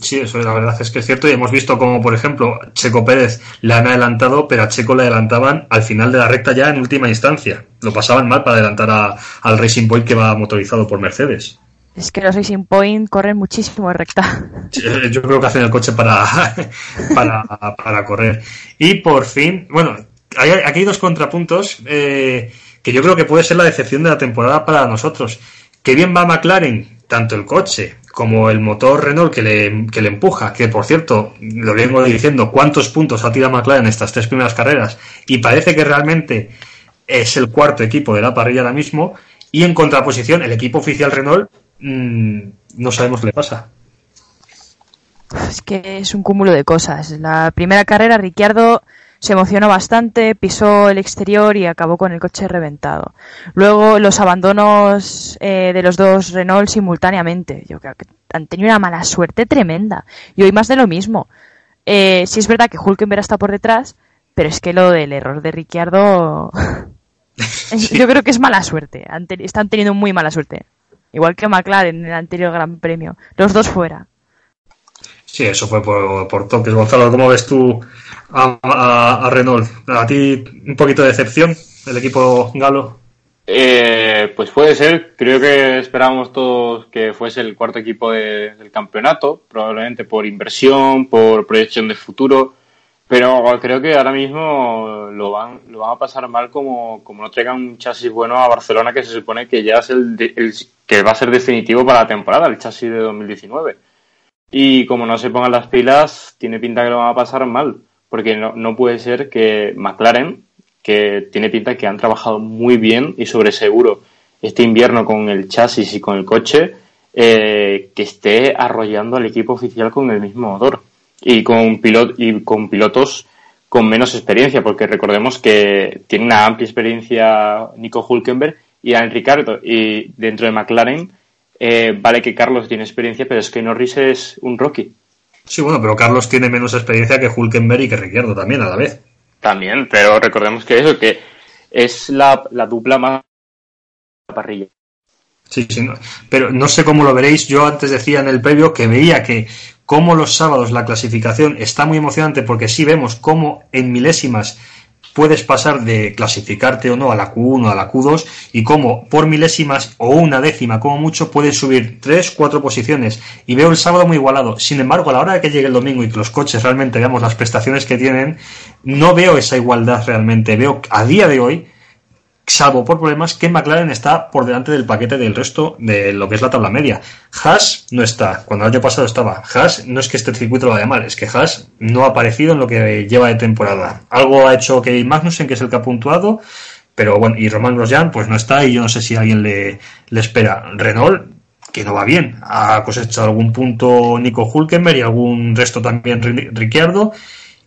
Sí, eso la verdad es que es cierto y hemos visto como, por ejemplo, Checo Pérez le han adelantado, pero a Checo le adelantaban al final de la recta ya en última instancia. Lo pasaban mal para adelantar a- al Racing Point que va motorizado por Mercedes. Es que los Racing Point corren muchísimo en recta. Eh, Yo creo que hacen el coche para, para, para correr. Y por fin, bueno, hay, aquí hay dos contrapuntos eh, que yo creo que puede ser la decepción de la temporada para nosotros. Que bien va McLaren, tanto el coche como el motor Renault que le, que le empuja, que por cierto, lo vengo diciendo, cuántos puntos ha tirado McLaren en estas tres primeras carreras, y parece que realmente es el cuarto equipo de la parrilla ahora mismo, y en contraposición, el equipo oficial Renault, mm, no sabemos qué le pasa. Es que es un cúmulo de cosas. La primera carrera, Ricciardo se emocionó bastante, pisó el exterior y acabó con el coche reventado. Luego los abandonos eh, de los dos Renault simultáneamente. Yo creo que han tenido una mala suerte tremenda. Y hoy más de lo mismo. Eh, sí es verdad que Hulkenberg está por detrás, pero es que lo del error de Ricciardo... Yo creo que es mala suerte. Están teniendo muy mala suerte. Igual que McLaren en el anterior Gran Premio. Los dos fuera. Sí, eso fue por, por toques. Gonzalo, ¿cómo ves tú a, a- Renault? ¿A ti un poquito de decepción el equipo galo? Eh, pues puede ser. Creo que esperábamos todos que fuese el cuarto equipo de- del campeonato, probablemente por inversión, por proyección de futuro. Pero creo que ahora mismo lo van, lo van a pasar mal como, como no traigan un chasis bueno a Barcelona, que se supone que ya es el, el que va a ser definitivo para la temporada, el chasis de 2019. Y como no se pongan las pilas, tiene pinta que lo van a pasar mal. Porque no, puede ser que McLaren, que tiene pinta que han trabajado muy bien y sobre seguro este invierno con el chasis y con el coche, eh, que esté arrollando al equipo oficial con el mismo motor y con, pilot y con pilotos con menos experiencia, porque recordemos que tiene una amplia experiencia Nico Hulkenberg y Daniel Ricardo, y dentro de McLaren eh, vale que Carlos tiene experiencia, pero es que Norris es un rookie. Sí, bueno, pero Carlos tiene menos experiencia que Hulkenberg y que Ricciardo también a la vez. También, pero recordemos que eso, que es la, la dupla más parrilla. Sí, sí, no. pero no sé cómo lo veréis. Yo antes decía en el previo que veía que como los sábados la clasificación está muy emocionante porque sí vemos cómo en milésimas puedes pasar de clasificarte o no a la Q1 a la Q2 y cómo por milésimas o una décima como mucho puedes subir tres, cuatro posiciones y veo el sábado muy igualado. Sin embargo, a la hora de que llegue el domingo y que los coches realmente veamos las prestaciones que tienen, no veo esa igualdad realmente. Veo a día de hoy salvo por problemas, que McLaren está por delante del paquete del resto de lo que es la tabla media. Haas no está, cuando el año pasado estaba. Haas no es que este circuito lo vaya mal, es que Haas no ha aparecido en lo que lleva de temporada. Algo ha hecho que Magnussen, que es el que ha puntuado, pero bueno, y Román Grosjean pues no está y yo no sé si alguien le, le espera. Renault que no va bien. Ha cosechado algún punto Nico Hulkenberg y algún resto también Ricciardo.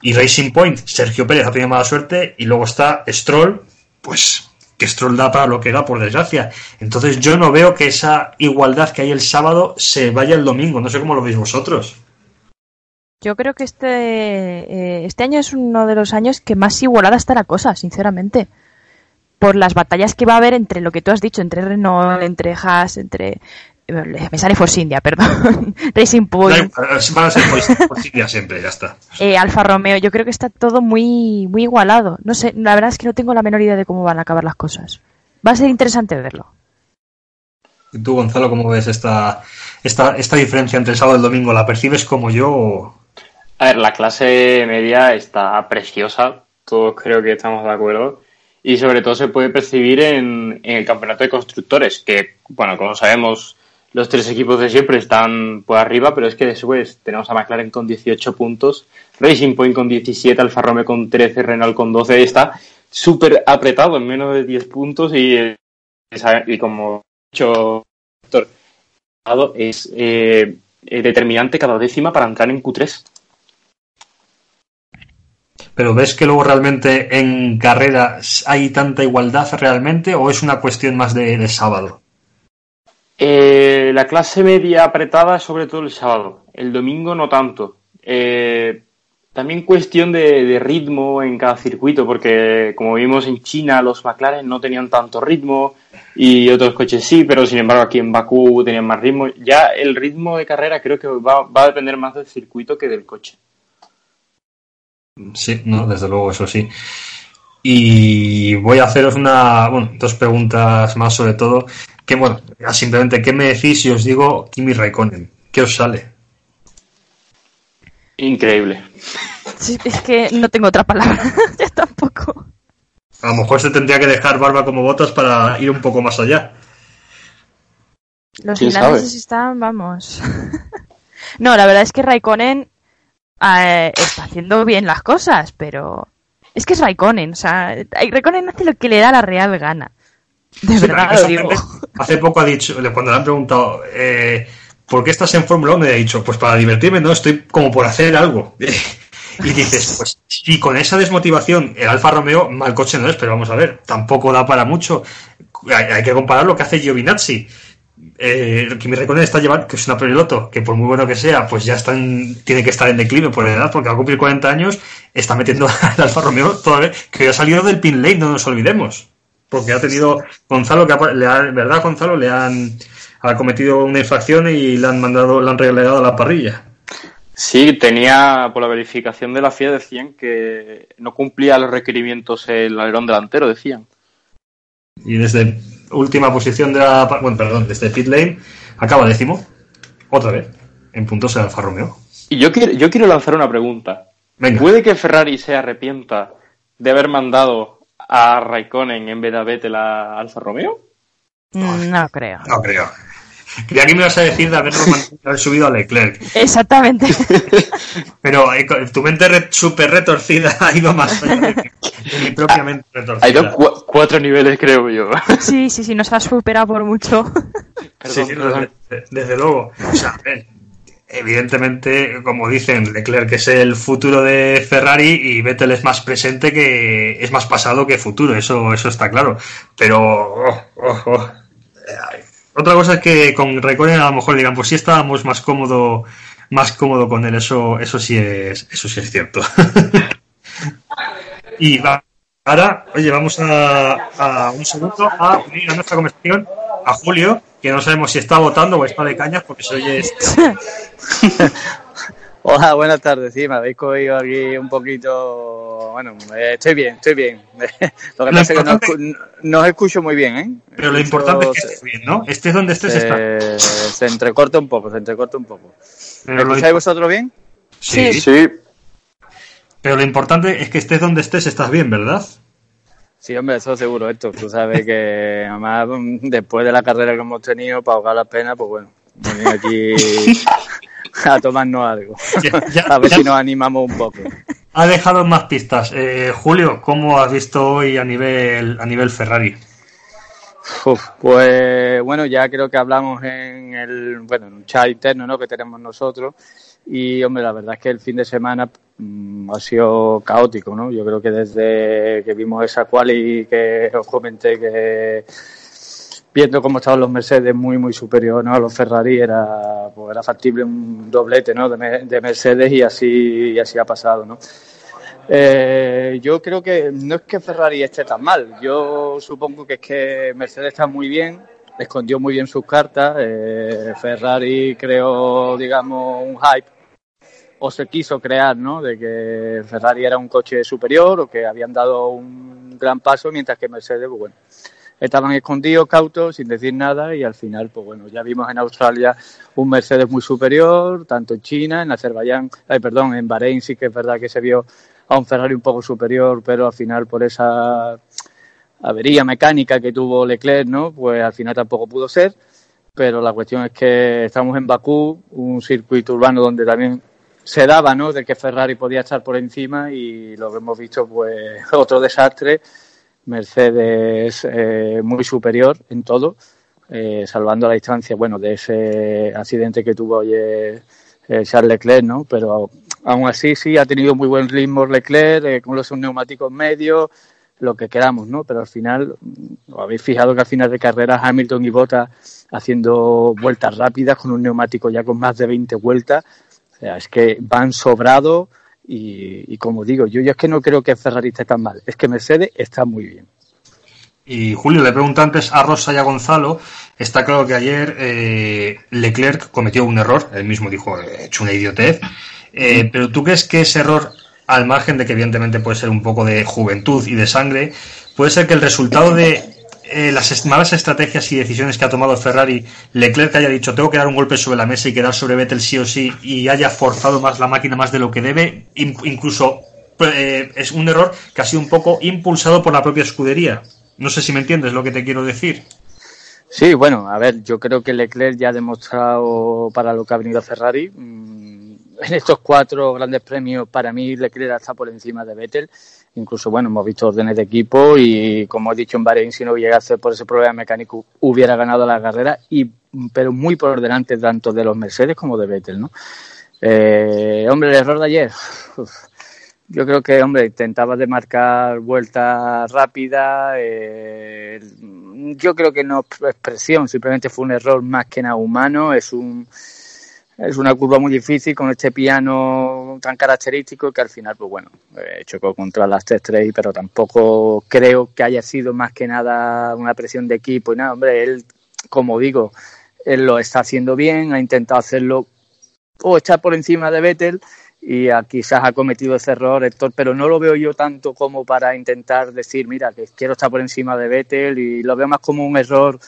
Y Racing Point, Sergio Pérez ha tenido mala suerte. Y luego está Stroll, pues que Stroll da para lo que da, por desgracia. Entonces yo no veo que esa igualdad que hay el sábado se vaya el domingo. No sé cómo lo veis vosotros. Yo creo que este, eh, este año es uno de los años que más igualada está la cosa, sinceramente. Por las batallas que va a haber entre lo que tú has dicho, entre Renault, entre Haas, entre me sale Force India, perdón. Racing Point. Van a ser Force India siempre, ya está. Eh, Alfa Romeo, yo creo que está todo muy, muy igualado. No sé, la verdad es que no tengo la menor idea de cómo van a acabar las cosas. Va a ser interesante verlo. ¿Y tú, Gonzalo, cómo ves esta, esta, esta diferencia entre el sábado y el domingo? ¿La percibes como yo? A ver, la clase media está preciosa, todos creo que estamos de acuerdo. Y sobre todo se puede percibir en, en el campeonato de constructores, que, bueno, como sabemos, los tres equipos de siempre están por arriba, pero es que después tenemos a McLaren con 18 puntos, Racing Point con 17, Alfa Romeo con 13, Renault con 12, está súper apretado en menos de 10 puntos y, y como he dicho es eh, determinante cada décima para entrar en Q3. Pero ¿ves que luego realmente en carreras hay tanta igualdad realmente o es una cuestión más de, de sábado? Eh, la clase media apretada sobre todo el sábado, el domingo no tanto. Eh, también cuestión de, ritmo en cada circuito, porque como vimos en China, los McLaren no tenían tanto ritmo y otros coches sí, pero sin embargo aquí en Bakú tenían más ritmo. Ya el ritmo de carrera creo que va, va a depender más del circuito que del coche. Sí, no, desde luego, eso sí. Y voy a haceros una, bueno, dos preguntas más sobre todo que bueno, simplemente, ¿qué me decís si os digo Kimi Raikkonen? ¿Qué os sale? Increíble. Sí, es que no tengo otra palabra. ya tampoco. A lo mejor se tendría que dejar barba como botas para ir un poco más allá. Los finales están, vamos. no, la verdad es que Raikkonen eh, está haciendo bien las cosas, pero es que es Raikkonen. O sea, Raikkonen hace lo que le da la real gana. De verdad lo digo. Hace poco ha dicho, cuando le han preguntado, eh, ¿por qué estás en Fórmula 1? Le ha dicho, pues para divertirme, no, estoy como por hacer algo. y dices, pues si con esa desmotivación el Alfa Romeo, mal coche no es, pero vamos a ver, tampoco da para mucho. Hay, que comparar lo que hace Giovinazzi. Eh, Kimi Raikkonen está llevando, que es una piloto, que por muy bueno que sea, pues ya están, tiene que estar en declive por edad, porque va a cumplir 40 años, está metiendo al Alfa Romeo todavía, que ha salido del pin lane, no nos olvidemos porque ha tenido Gonzalo que le ha, verdad Gonzalo le han ha cometido una infracción y le han mandado le han relegado a la parrilla. Sí tenía por la verificación de la FIA decían que no cumplía los requerimientos el alerón delantero decían. Y desde última posición de la bueno perdón desde pit lane acaba décimo otra vez en puntos el Alfa Romeo. Y yo quiero yo quiero lanzar una pregunta. Puede que Ferrari se arrepienta de haber mandado a Raikkonen en vez de a Vettel a Alfa Romeo? No creo. No creo. Creía que me ibas a decir de haberlo haber subido a Leclerc. Exactamente. Pero eh, tu mente re- súper retorcida ha ido más allá de, de mi propia mente retorcida. Hay dos, cu- cuatro niveles, creo yo. Sí, sí, sí, nos ha superado por mucho. Sí, sí, desde, desde luego. O sea, eh, evidentemente, como dicen, Leclerc es el futuro de Ferrari y Vettel es más presente que es más pasado que futuro, eso, eso está claro. Pero oh, oh, oh. Otra cosa es que con Raikkonen a lo mejor digan, pues sí estábamos más cómodo, más cómodo con él, eso, eso sí es, eso sí es cierto. y va, ahora, oye, vamos a, a un segundo a unir a nuestra conversación a Julio, que no sabemos si está votando o está de cañas porque se oye este- Hola, buenas tardes. Sí, me habéis cogido aquí un poquito. Bueno, eh, estoy bien, estoy bien. Lo que Lo pasa es que no, escu- no os escucho muy bien, ¿eh? Pero lo Escucho- importante es que estés bien, ¿no? Estés donde estés, está. se, se entrecorta un poco, se entrecorta un poco. ¿Me Pero lo, escucháis vosotros bien? sí, Sí, pero lo importante es que estés donde estés, estás bien, ¿verdad? Sí, hombre, eso seguro, esto. Tú sabes que además después de la carrera que hemos tenido, para ahogar la pena, pues bueno, venir aquí a tomarnos algo. Ya- ya- a ver ya- si nos animamos un poco. Ha dejado más pistas. Eh, Julio, ¿cómo has visto hoy a nivel, a nivel Ferrari? Uf, pues bueno, ya creo que hablamos en el bueno, en un chat interno ¿no? que tenemos nosotros y hombre, la verdad es que el fin de semana ha sido caótico, ¿no? Yo creo que desde que vimos esa quali que os comenté que viendo cómo estaban los Mercedes muy muy superior ¿no? a los Ferrari era pues era factible un doblete ¿no? de, de Mercedes y así y así ha pasado, ¿no? Eh, yo creo que no es que Ferrari esté tan mal. Yo supongo que es que Mercedes está muy bien, escondió muy bien sus cartas. eh, Ferrari creó, digamos, un hype o se quiso crear, ¿no? De que Ferrari era un coche superior o que habían dado un gran paso, mientras que Mercedes, pues bueno, estaban escondidos, cautos, sin decir nada y al final, pues bueno, ya vimos en Australia un Mercedes muy superior, tanto en China, en Azerbaiyán, ay, perdón, en Bahrein sí que es verdad que se vio a un Ferrari un poco superior, pero al final por esa avería mecánica que tuvo Leclerc, ¿no? Pues al final tampoco pudo ser, pero la cuestión es que estamos en Bakú, un circuito urbano donde también se daba, ¿no? De que Ferrari podía estar por encima y lo que hemos visto, pues otro desastre. Mercedes eh, muy superior en todo, eh, salvando la distancia, bueno, de ese accidente que tuvo ayer eh, Charles Leclerc, ¿no? Pero aún así sí ha tenido muy buen ritmo Leclerc, eh, con los neumáticos medios, lo que queramos, ¿no? Pero al final, mm, habéis fijado que al final de carrera Hamilton y Bottas haciendo vueltas rápidas con un neumático ya con más de 20 vueltas, sea, es que van sobrados y, y como digo, yo, yo es que no creo que Ferrari esté tan mal, es que Mercedes está muy bien. Y Julio, le pregunto antes a Rosa y a Gonzalo. Está claro que ayer eh, Leclerc cometió un error. Él mismo dijo, he hecho una idiotez. Eh, pero ¿tú crees que ese error, al margen de que evidentemente puede ser un poco de juventud y de sangre, puede ser que el resultado de eh, las malas estrategias y decisiones que ha tomado Ferrari, Leclerc haya dicho, tengo que dar un golpe sobre la mesa y quedar sobre Vettel sí o sí, y haya forzado más la máquina más de lo que debe, in- incluso eh, es un error que ha sido un poco impulsado por la propia escudería? No sé si me entiendes lo que te quiero decir. Sí, bueno, a ver, yo creo que Leclerc ya ha demostrado para lo que ha venido a Ferrari. mm, En estos cuatro grandes premios, para mí Leclerc está por encima de Vettel. Incluso, bueno, hemos visto órdenes de equipo y, como he dicho en Bahrein, si no llegase por ese problema mecánico, hubiera ganado la carrera, y, pero muy por delante tanto de los Mercedes como de Vettel, ¿no? Eh, hombre, el error de ayer. yo creo que, hombre, intentaba de marcar vueltas rápidas. eh, yo creo que no es presión, simplemente fue un error más que nada humano. Es un es una curva muy difícil con este piano tan característico que al final, pues bueno, eh, chocó contra las T3, pero tampoco creo que haya sido más que nada una presión de equipo y nada. Hombre, él, como digo, él lo está haciendo bien, ha intentado hacerlo o estar por encima de Vettel y quizás ha cometido ese error Héctor, pero no lo veo yo tanto como para intentar decir, mira, que quiero estar por encima de Vettel y lo veo más como un error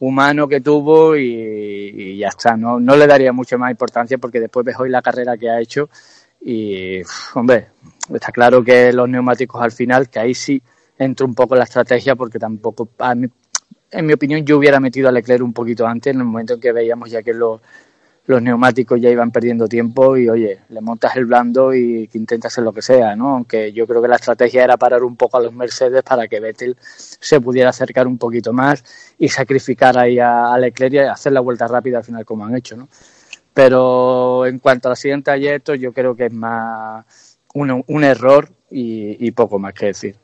humano que tuvo y, ya está, no, no le daría mucha más importancia porque después ves hoy la carrera que ha hecho y, hombre, está claro que los neumáticos al final, que ahí sí entra un poco la estrategia porque tampoco, a mí, en mi opinión, yo hubiera metido a Leclerc un poquito antes, en el momento en que veíamos ya que los, los neumáticos ya iban perdiendo tiempo y, oye, le montas el blando y que intenta hacer lo que sea, ¿no? Aunque yo creo que la estrategia era parar un poco a los Mercedes para que Vettel se pudiera acercar un poquito más y sacrificar ahí a, Leclerc y hacer la vuelta rápida al final como han hecho, ¿no? Pero en cuanto al siguiente trayecto, yo creo que es más un, un error y, y poco más que decir.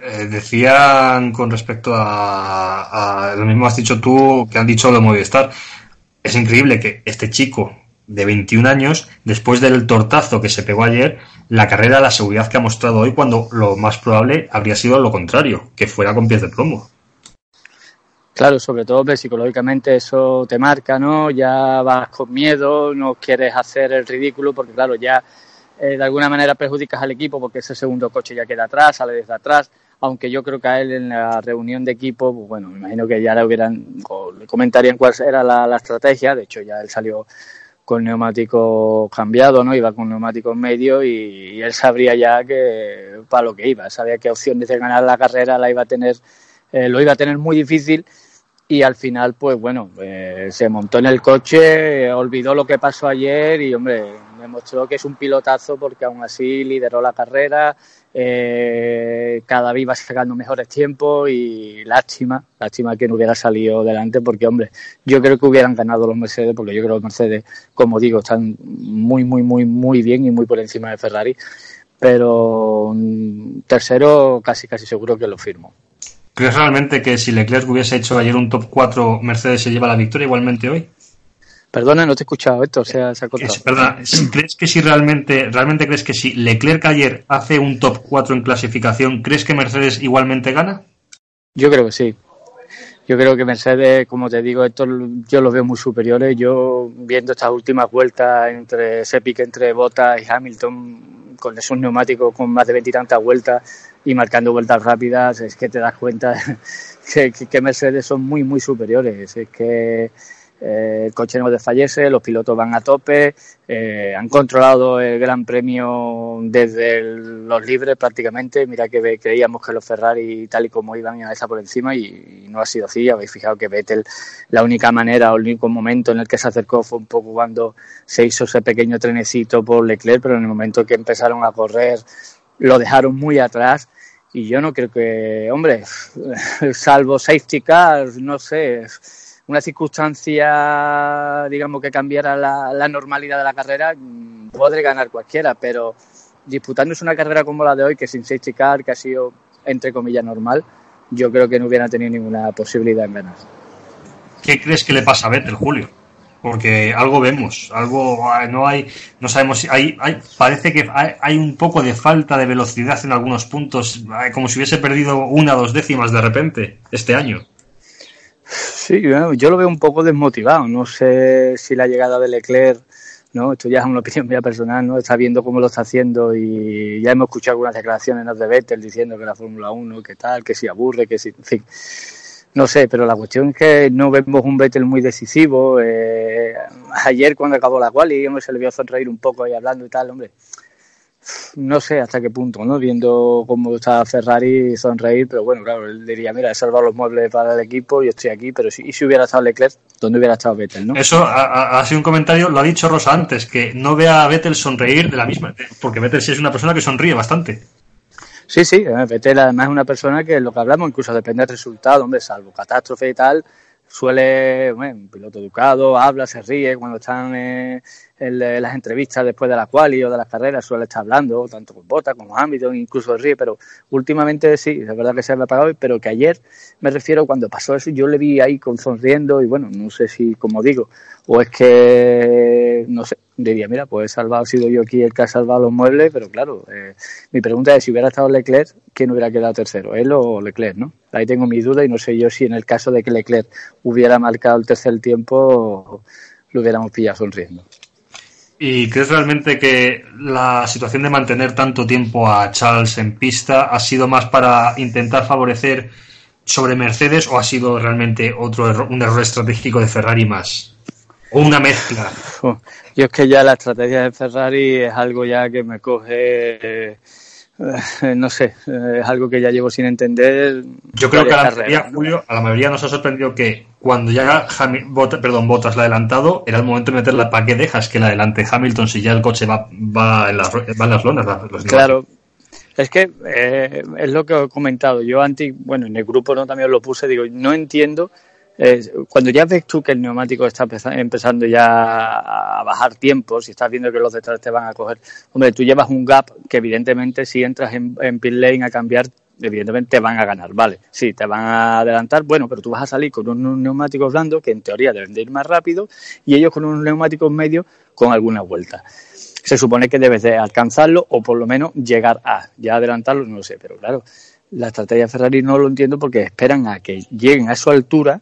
Eh, decían con respecto a, a, lo mismo has dicho tú que han dicho de Movistar. Es increíble que este chico de 21 años, después del tortazo que se pegó ayer, la carrera, la seguridad que ha mostrado hoy, cuando lo más probable habría sido lo contrario, que fuera con pies de plomo. Claro, sobre todo psicológicamente eso te marca, ¿no? Ya vas con miedo, no quieres hacer el ridículo, porque claro, ya eh, de alguna manera perjudicas al equipo porque ese segundo coche ya queda atrás, sale desde atrás, aunque yo creo que a él en la reunión de equipo, pues bueno, me imagino que ya le hubieran, o le comentarían cuál era la, estrategia, de hecho ya él salió con neumático cambiado, ¿no? Iba con neumático en medio y, él sabría ya que para lo que iba, sabía que opciones de ganar la carrera la iba a tener, eh, lo iba a tener muy difícil y al final, pues bueno, eh, se montó en el coche, olvidó lo que pasó ayer y, hombre, demostró que es un pilotazo porque aún así lideró la carrera, eh, cada vez iba sacando mejores tiempos y lástima, lástima que no hubiera salido delante porque, hombre, yo creo que hubieran ganado los Mercedes porque yo creo que los Mercedes, como digo, están muy, muy, muy, muy bien y muy por encima de Ferrari, pero mm, tercero casi, casi seguro que lo firmo. ¿Crees realmente que si Leclerc hubiese hecho ayer un top 4, Mercedes se lleva la victoria igualmente hoy? Perdona, no te he escuchado esto, o sea, se ha cortado. Perdona, ¿crees que si realmente, realmente crees que si Leclerc ayer hace un top 4 en clasificación, ¿crees que Mercedes igualmente gana? Yo creo que sí. Yo creo que Mercedes, como te digo, esto yo los veo muy superiores. Yo viendo estas últimas vueltas entre ese pique entre Bottas y Hamilton con esos neumáticos con más de veintitantas vueltas y marcando vueltas rápidas, es que te das cuenta que Mercedes son muy, muy superiores. Es que eh, el coche no desfallece, los pilotos van a tope, eh, han controlado el Gran Premio desde los libres prácticamente. Mira que creíamos que los Ferrari, tal y como iban, a estar por encima y, y, no ha sido así. Habéis fijado que Vettel, la única manera o el único momento en el que se acercó fue un poco cuando se hizo ese pequeño trenecito por Leclerc, pero en el momento que empezaron a correr lo dejaron muy atrás. Y yo no creo que, hombre, salvo safety cars, no sé una circunstancia, digamos, que cambiara la, normalidad de la carrera, podré ganar cualquiera, pero disputándose una carrera como la de hoy, que sin safety que ha sido, entre comillas, normal, yo creo que no hubiera tenido ninguna posibilidad en ganar. ¿Qué crees que le pasa a Vettel, Julio? Porque algo vemos, algo no hay, no sabemos si hay, hay parece que hay, hay, un poco de falta de velocidad en algunos puntos, como si hubiese perdido una o dos décimas de repente este año. Sí, yo lo veo un poco desmotivado. No sé si la llegada de Leclerc, ¿no? Esto ya es una opinión mía personal, ¿no? Está viendo cómo lo está haciendo y ya hemos escuchado algunas declaraciones ¿no? de Vettel diciendo que la Fórmula 1, que tal, que si aburre, que si, en fin. No sé, pero la cuestión es que no vemos un Vettel muy decisivo. Eh, ayer cuando acabó la quali, se le vio sonreír un poco ahí hablando y tal, hombre no sé hasta qué punto, ¿no? Viendo cómo está Ferrari sonreír, pero bueno, claro, él diría, mira, he salvado los muebles para el equipo, yo estoy aquí, pero si, y si hubiera estado Leclerc, ¿dónde hubiera estado Vettel, no? Eso ha, ha, sido un comentario, lo ha dicho Rosa antes, que no vea a Vettel sonreír de la misma, porque Vettel sí es una persona que sonríe bastante. Sí, sí, Vettel además es una persona que lo que hablamos, incluso depende del resultado, hombre, salvo catástrofe y tal, suele, bueno, un piloto educado, habla, se ríe cuando están eh, en, las entrevistas después de la quali o de las carreras, suele estar hablando, tanto con Bota como Hamilton, incluso ríe, pero últimamente sí, es verdad que se me ha apagado, pero que ayer me refiero cuando pasó eso, yo le vi ahí con sonriendo y bueno, no sé si, como digo, o es que, no sé, diría, mira, pues he salvado, he sido yo aquí el que ha salvado los muebles, pero claro, eh, mi pregunta es si hubiera estado Leclerc, ¿quién hubiera quedado tercero? ¿Él o Leclerc, no? Ahí tengo mi duda y no sé yo si en el caso de que Leclerc hubiera marcado el tercer tiempo, lo hubiéramos pillado sonriendo. ¿Y crees realmente que la situación de mantener tanto tiempo a Charles en pista ha sido más para intentar favorecer sobre Mercedes o ha sido realmente otro error, un error estratégico de Ferrari más? ¿O una mezcla? Yo es que ya la estrategia de Ferrari es algo ya que me coge... Eh, no sé, eh, es algo que ya llevo sin entender. Yo creo que a la, mayoría. Julio, a la mayoría nos ha sorprendido que cuando ya Bot- perdón, Bottas la ha adelantado, era el momento de meterla. ¿Para qué dejas que la adelante Hamilton si ya el coche va, va, en, las, va en las lonas? Claro, es que eh, es lo que he comentado. Yo antes, bueno, en el grupo no también lo puse, digo, no entiendo. Cuando ya ves tú que el neumático está empeza- empezando ya a bajar tiempos y estás viendo que los detrás te van a coger, hombre, tú llevas un gap que evidentemente si entras en, en pit lane a cambiar, evidentemente te van a ganar, ¿vale? Sí, te van a adelantar, bueno, pero tú vas a salir con unos neumáticos blandos que en teoría deben de ir más rápido y ellos con unos neumáticos medios con alguna vuelta se supone que debes de alcanzarlo o por lo menos llegar a. Ya adelantarlo no lo sé, pero claro, la estrategia Ferrari no lo entiendo porque esperan a que lleguen a su altura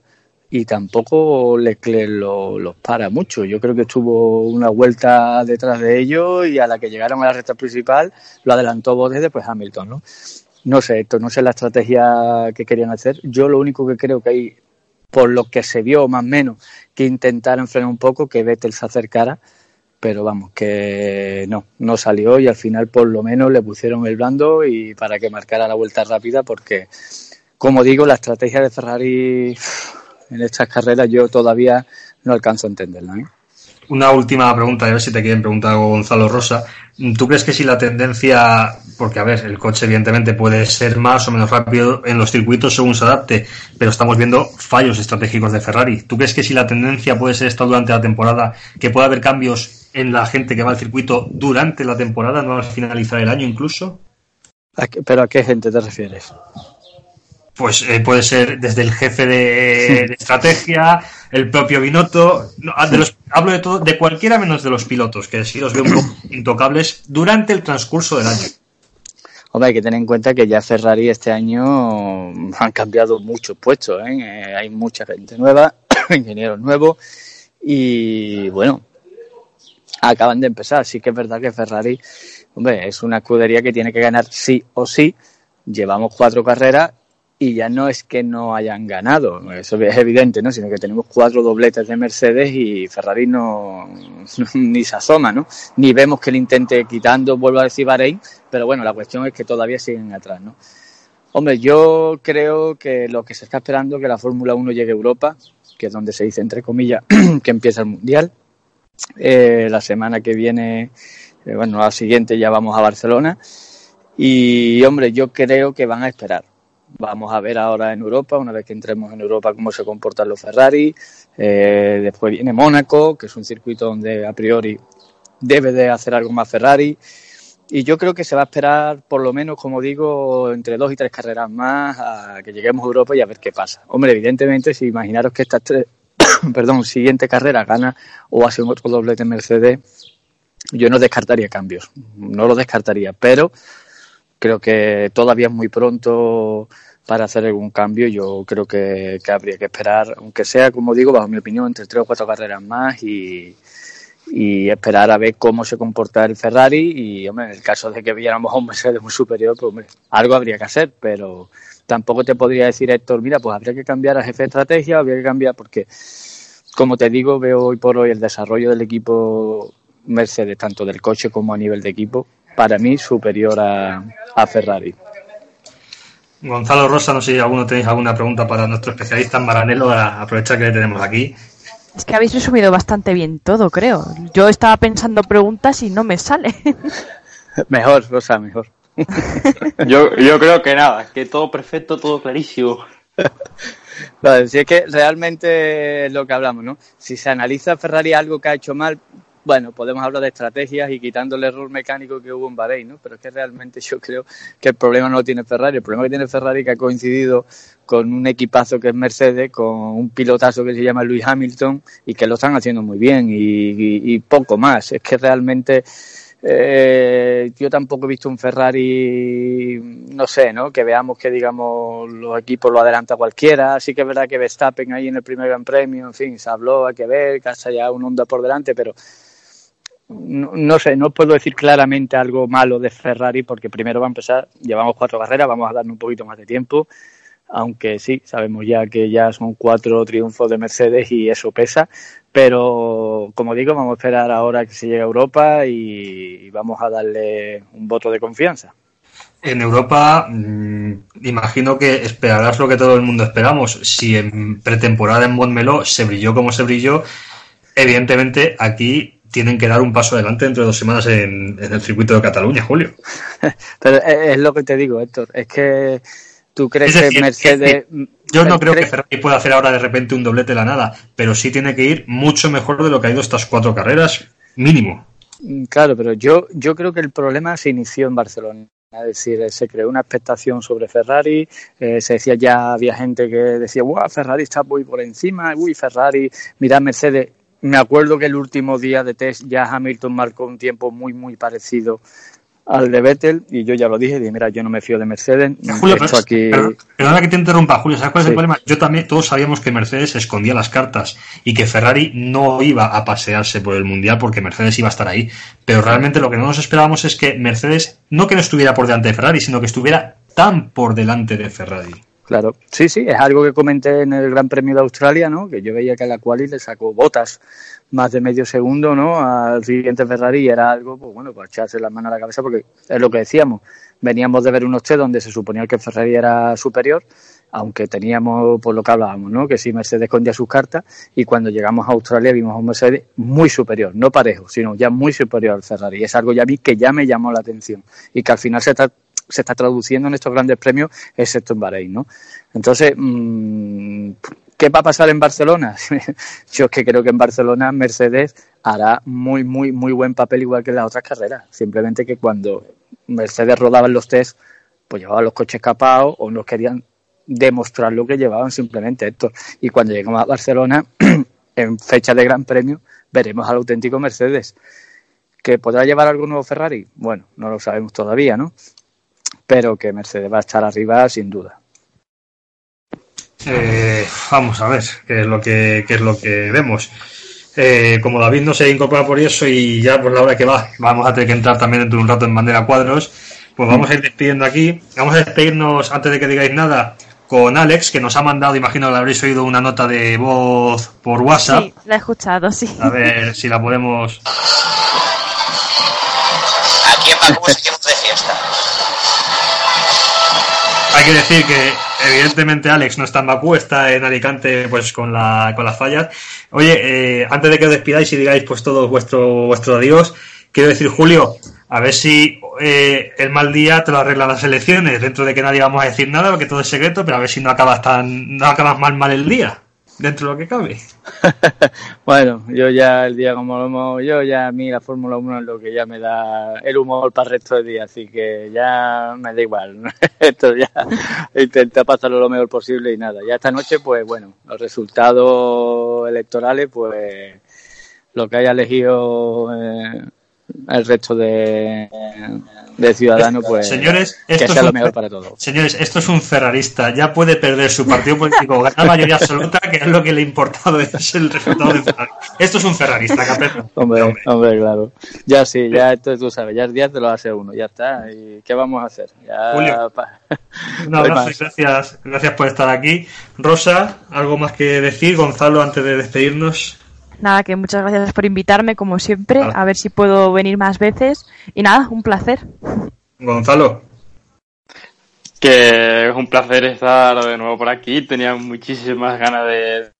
y tampoco Leclerc lo- los para mucho. Yo creo que estuvo una vuelta detrás de ellos y a la que llegaron a la recta principal lo adelantó Bottas después Hamilton, ¿no? No sé, esto no sé la estrategia que querían hacer. Yo lo único que creo que hay, por lo que se vio más o menos, que intentaron frenar un poco, que Vettel se acercara, pero vamos, que no, no salió y al final por lo menos le pusieron el blando y para que marcara la vuelta rápida porque, como digo, la estrategia de Ferrari en estas carreras yo todavía no alcanzo a entenderla. ¿eh? Una última pregunta, a ver si te quieren preguntar algo, Gonzalo Rosa. ¿Tú crees que si la tendencia, porque a ver, el coche evidentemente puede ser más o menos rápido en los circuitos según se adapte, pero estamos viendo fallos estratégicos de Ferrari. ¿Tú crees que si la tendencia puede ser esta durante la temporada, que puede haber cambios en la gente que va al circuito durante la temporada, no al finalizar el año incluso? ¿A qué- ¿Pero a qué gente te refieres? Pues eh, puede ser desde el jefe de, de estrategia, el propio Binotto, no, de los, hablo de todo, de cualquiera menos de los pilotos, que sí los veo un poco intocables durante el transcurso del año. Hombre, hay que tener en cuenta que ya Ferrari este año han cambiado muchos puestos, ¿eh? Eh, hay mucha gente nueva, ingenieros nuevos y bueno, acaban de empezar. Sí que es verdad que Ferrari, hombre, es una escudería que tiene que ganar sí o sí. Llevamos cuatro carreras y ya no es que no hayan ganado, eso es evidente, ¿no? Sino que tenemos cuatro dobletes de Mercedes y Ferrari no ni se asoma, ¿no? Ni vemos que le intente quitando, vuelvo a decir Bahrein, pero bueno, la cuestión es que todavía siguen atrás, ¿no? Hombre, yo creo que lo que se está esperando es que la Fórmula 1 llegue a Europa, que es donde se dice, entre comillas, que empieza el Mundial. Eh, la semana que viene, eh, bueno, la siguiente ya vamos a Barcelona. Y, hombre, yo creo que van a esperar. Vamos a ver ahora en Europa, una vez que entremos en Europa, cómo se comportan los Ferrari. Eh, después viene Mónaco, que es un circuito donde a priori debe de hacer algo más Ferrari. Y yo creo que se va a esperar, por lo menos, como digo, entre dos y tres carreras más a que lleguemos a Europa y a ver qué pasa. Hombre, evidentemente, si imaginaros que estas tres, perdón, siguiente carrera gana o hace un otro doblete en Mercedes, yo no descartaría cambios, no lo descartaría, pero creo que todavía es muy pronto para hacer algún cambio. Yo creo que, habría que esperar, aunque sea, como digo, bajo mi opinión, entre tres o cuatro carreras más y, y esperar a ver cómo se comporta el Ferrari y, hombre, en el caso de que viéramos a un Mercedes muy superior, pues, hombre, algo habría que hacer, pero tampoco te podría decir, Héctor, mira, pues habría que cambiar a jefe de estrategia, habría que cambiar, porque, como te digo, veo hoy por hoy el desarrollo del equipo Mercedes, tanto del coche como a nivel de equipo, para mí superior a, a Ferrari. Gonzalo Rosa, no sé si alguno tenéis alguna pregunta para nuestro especialista en Maranello, a aprovechar que le tenemos aquí. Es que habéis resumido bastante bien todo, creo. Yo estaba pensando preguntas y no me sale. Mejor, Rosa, mejor. Yo, yo creo que nada, que todo perfecto, todo clarísimo. Vale, si es que realmente es lo que hablamos, ¿no? Si se analiza Ferrari algo que ha hecho mal, bueno, podemos hablar de estrategias y quitando el error mecánico que hubo en Bahrein, ¿no? Pero es que realmente yo creo que el problema no lo tiene Ferrari. El problema que tiene Ferrari que ha coincidido con un equipazo que es Mercedes, con un pilotazo que se llama Lewis Hamilton y que lo están haciendo muy bien y, y- y poco más. Es que realmente eh, yo tampoco he visto un Ferrari, no sé, ¿no? Que veamos que, digamos, los equipos lo adelanta cualquiera. Sí que es verdad que Verstappen ahí en el primer Gran Premio, en fin, se habló, hay que ver, que hasta ya un Honda por delante, pero no, sé, no puedo decir claramente algo malo de Ferrari porque primero va a empezar, llevamos cuatro carreras, vamos a darle un poquito más de tiempo, aunque sí, sabemos ya que ya son cuatro triunfos de Mercedes y eso pesa, pero como digo, vamos a esperar ahora que se llegue a Europa y, y vamos a darle un voto de confianza. en Europa, mm, imagino que esperarás lo que todo el mundo esperamos. Si en pretemporada en Montmeló se brilló como se brilló, evidentemente aquí tienen que dar un paso adelante dentro de dos semanas en, en el circuito de Cataluña, Julio. Pero es, es lo que te digo, Héctor. Es que tú crees decir, que Mercedes. Yo no creo que Ferrari pueda hacer ahora de repente un doblete de la nada, pero sí tiene que ir mucho mejor de lo que ha ido estas cuatro carreras, mínimo. Mm, Claro, pero yo, yo creo que el problema se inició en Barcelona. Es decir, eh, se creó una expectación sobre Ferrari, eh, se decía ya, había gente que decía, wow, Ferrari está muy por encima, uy, Ferrari, mira Mercedes. Me acuerdo que el último día de test ya Hamilton marcó un tiempo muy, muy parecido al de Vettel y yo ya lo dije, dije, mira, yo no me fío de Mercedes. Julio, esto aquí... pero- perdona que te interrumpa, Julio, ¿sabes cuál es Sí. el problema? Yo también, todos sabíamos que Mercedes escondía las cartas y que Ferrari no iba a pasearse por el Mundial porque Mercedes iba a estar ahí. Pero realmente lo que no nos esperábamos es que Mercedes, no que no estuviera por delante de Ferrari, sino que estuviera tan por delante de Ferrari. Claro, sí, sí, es algo que comenté en el Gran Premio de Australia, ¿no? Que yo veía que a la quali le sacó botas más de medio segundo, ¿no? Al siguiente Ferrari y era algo, pues bueno, para echarse la mano a la cabeza porque es lo que decíamos. Veníamos de ver unos test donde se suponía que Ferrari era superior, aunque teníamos, por lo que hablábamos, ¿no? Que sí Mercedes escondía sus cartas y cuando llegamos a Australia vimos a un Mercedes muy superior, no parejo, sino ya muy superior al Ferrari. Es algo ya mí que ya me llamó la atención y que al final se está se está traduciendo en estos grandes premios, excepto en Bahrein, ¿no? Entonces, mm, ¿qué va a pasar en Barcelona? Yo es que creo que en Barcelona Mercedes hará muy, muy, muy buen papel igual que en las otras carreras. Simplemente que cuando Mercedes rodaba en los test, pues llevaba los coches capados o no querían demostrar lo que llevaban simplemente esto. Y cuando llegamos a Barcelona, en fecha de Gran Premio, veremos al auténtico Mercedes. ¿Que podrá llevar algo nuevo Ferrari? Bueno, no lo sabemos todavía, ¿no? Pero que Mercedes va a estar arriba sin duda. Eh, vamos a ver qué es lo que, qué es lo que vemos. Eh, como David no se incorpora por eso y ya por la hora que va, vamos a tener que entrar también dentro de un rato en bandera cuadros, pues vamos a ir despidiendo aquí. Vamos a despedirnos antes de que digáis nada con Alex, que nos ha mandado, imagino que habréis oído una nota de voz por WhatsApp. Sí, la he escuchado, sí. A ver si la podemos. Aquí en Bakú seguimos Hay que decir que evidentemente Alex no está en Bakú, está en Alicante pues con, la, con las fallas. Oye, eh, antes de que os despidáis y digáis pues todo vuestro, vuestro adiós, quiero decir Julio, a ver si eh, el mal día te lo arreglan las elecciones, dentro de que nadie vamos a decir nada, porque todo es secreto, pero a ver si no acabas tan, no acabas mal mal el día, dentro de lo que cabe. Bueno, yo ya el día como lo hemos, yo ya a mí la Fórmula 1 es lo que ya me da el humor para el resto del día, así que ya me da igual. Esto ya intenta pasarlo lo mejor posible y nada. Ya esta noche, pues bueno, los resultados electorales, pues lo que haya elegido eh, el resto de, de ciudadanos, pues Señores, que esto sea es lo un- mejor para todos. Señores, esto es un ferrarista, ya puede perder su partido político, ganar mayoría absoluta, que es lo que le ha importado, es el resultado de Ferrari. Esto es un ferrarista, capeta. Hombre, Hombre. hombre, claro. Ya sí, ya esto tú sabes, ya el día te lo hace uno, ya está. ¿Y qué vamos a hacer? Ya Julio, pa- Un no abrazo y gracias, gracias por estar aquí. Rosa, ¿algo más que decir? Gonzalo, antes de despedirnos. Nada, que muchas gracias por invitarme, como siempre. A ver si puedo venir más veces. Y nada, un placer. Gonzalo, Que es un placer estar de nuevo por aquí. Tenía muchísimas ganas de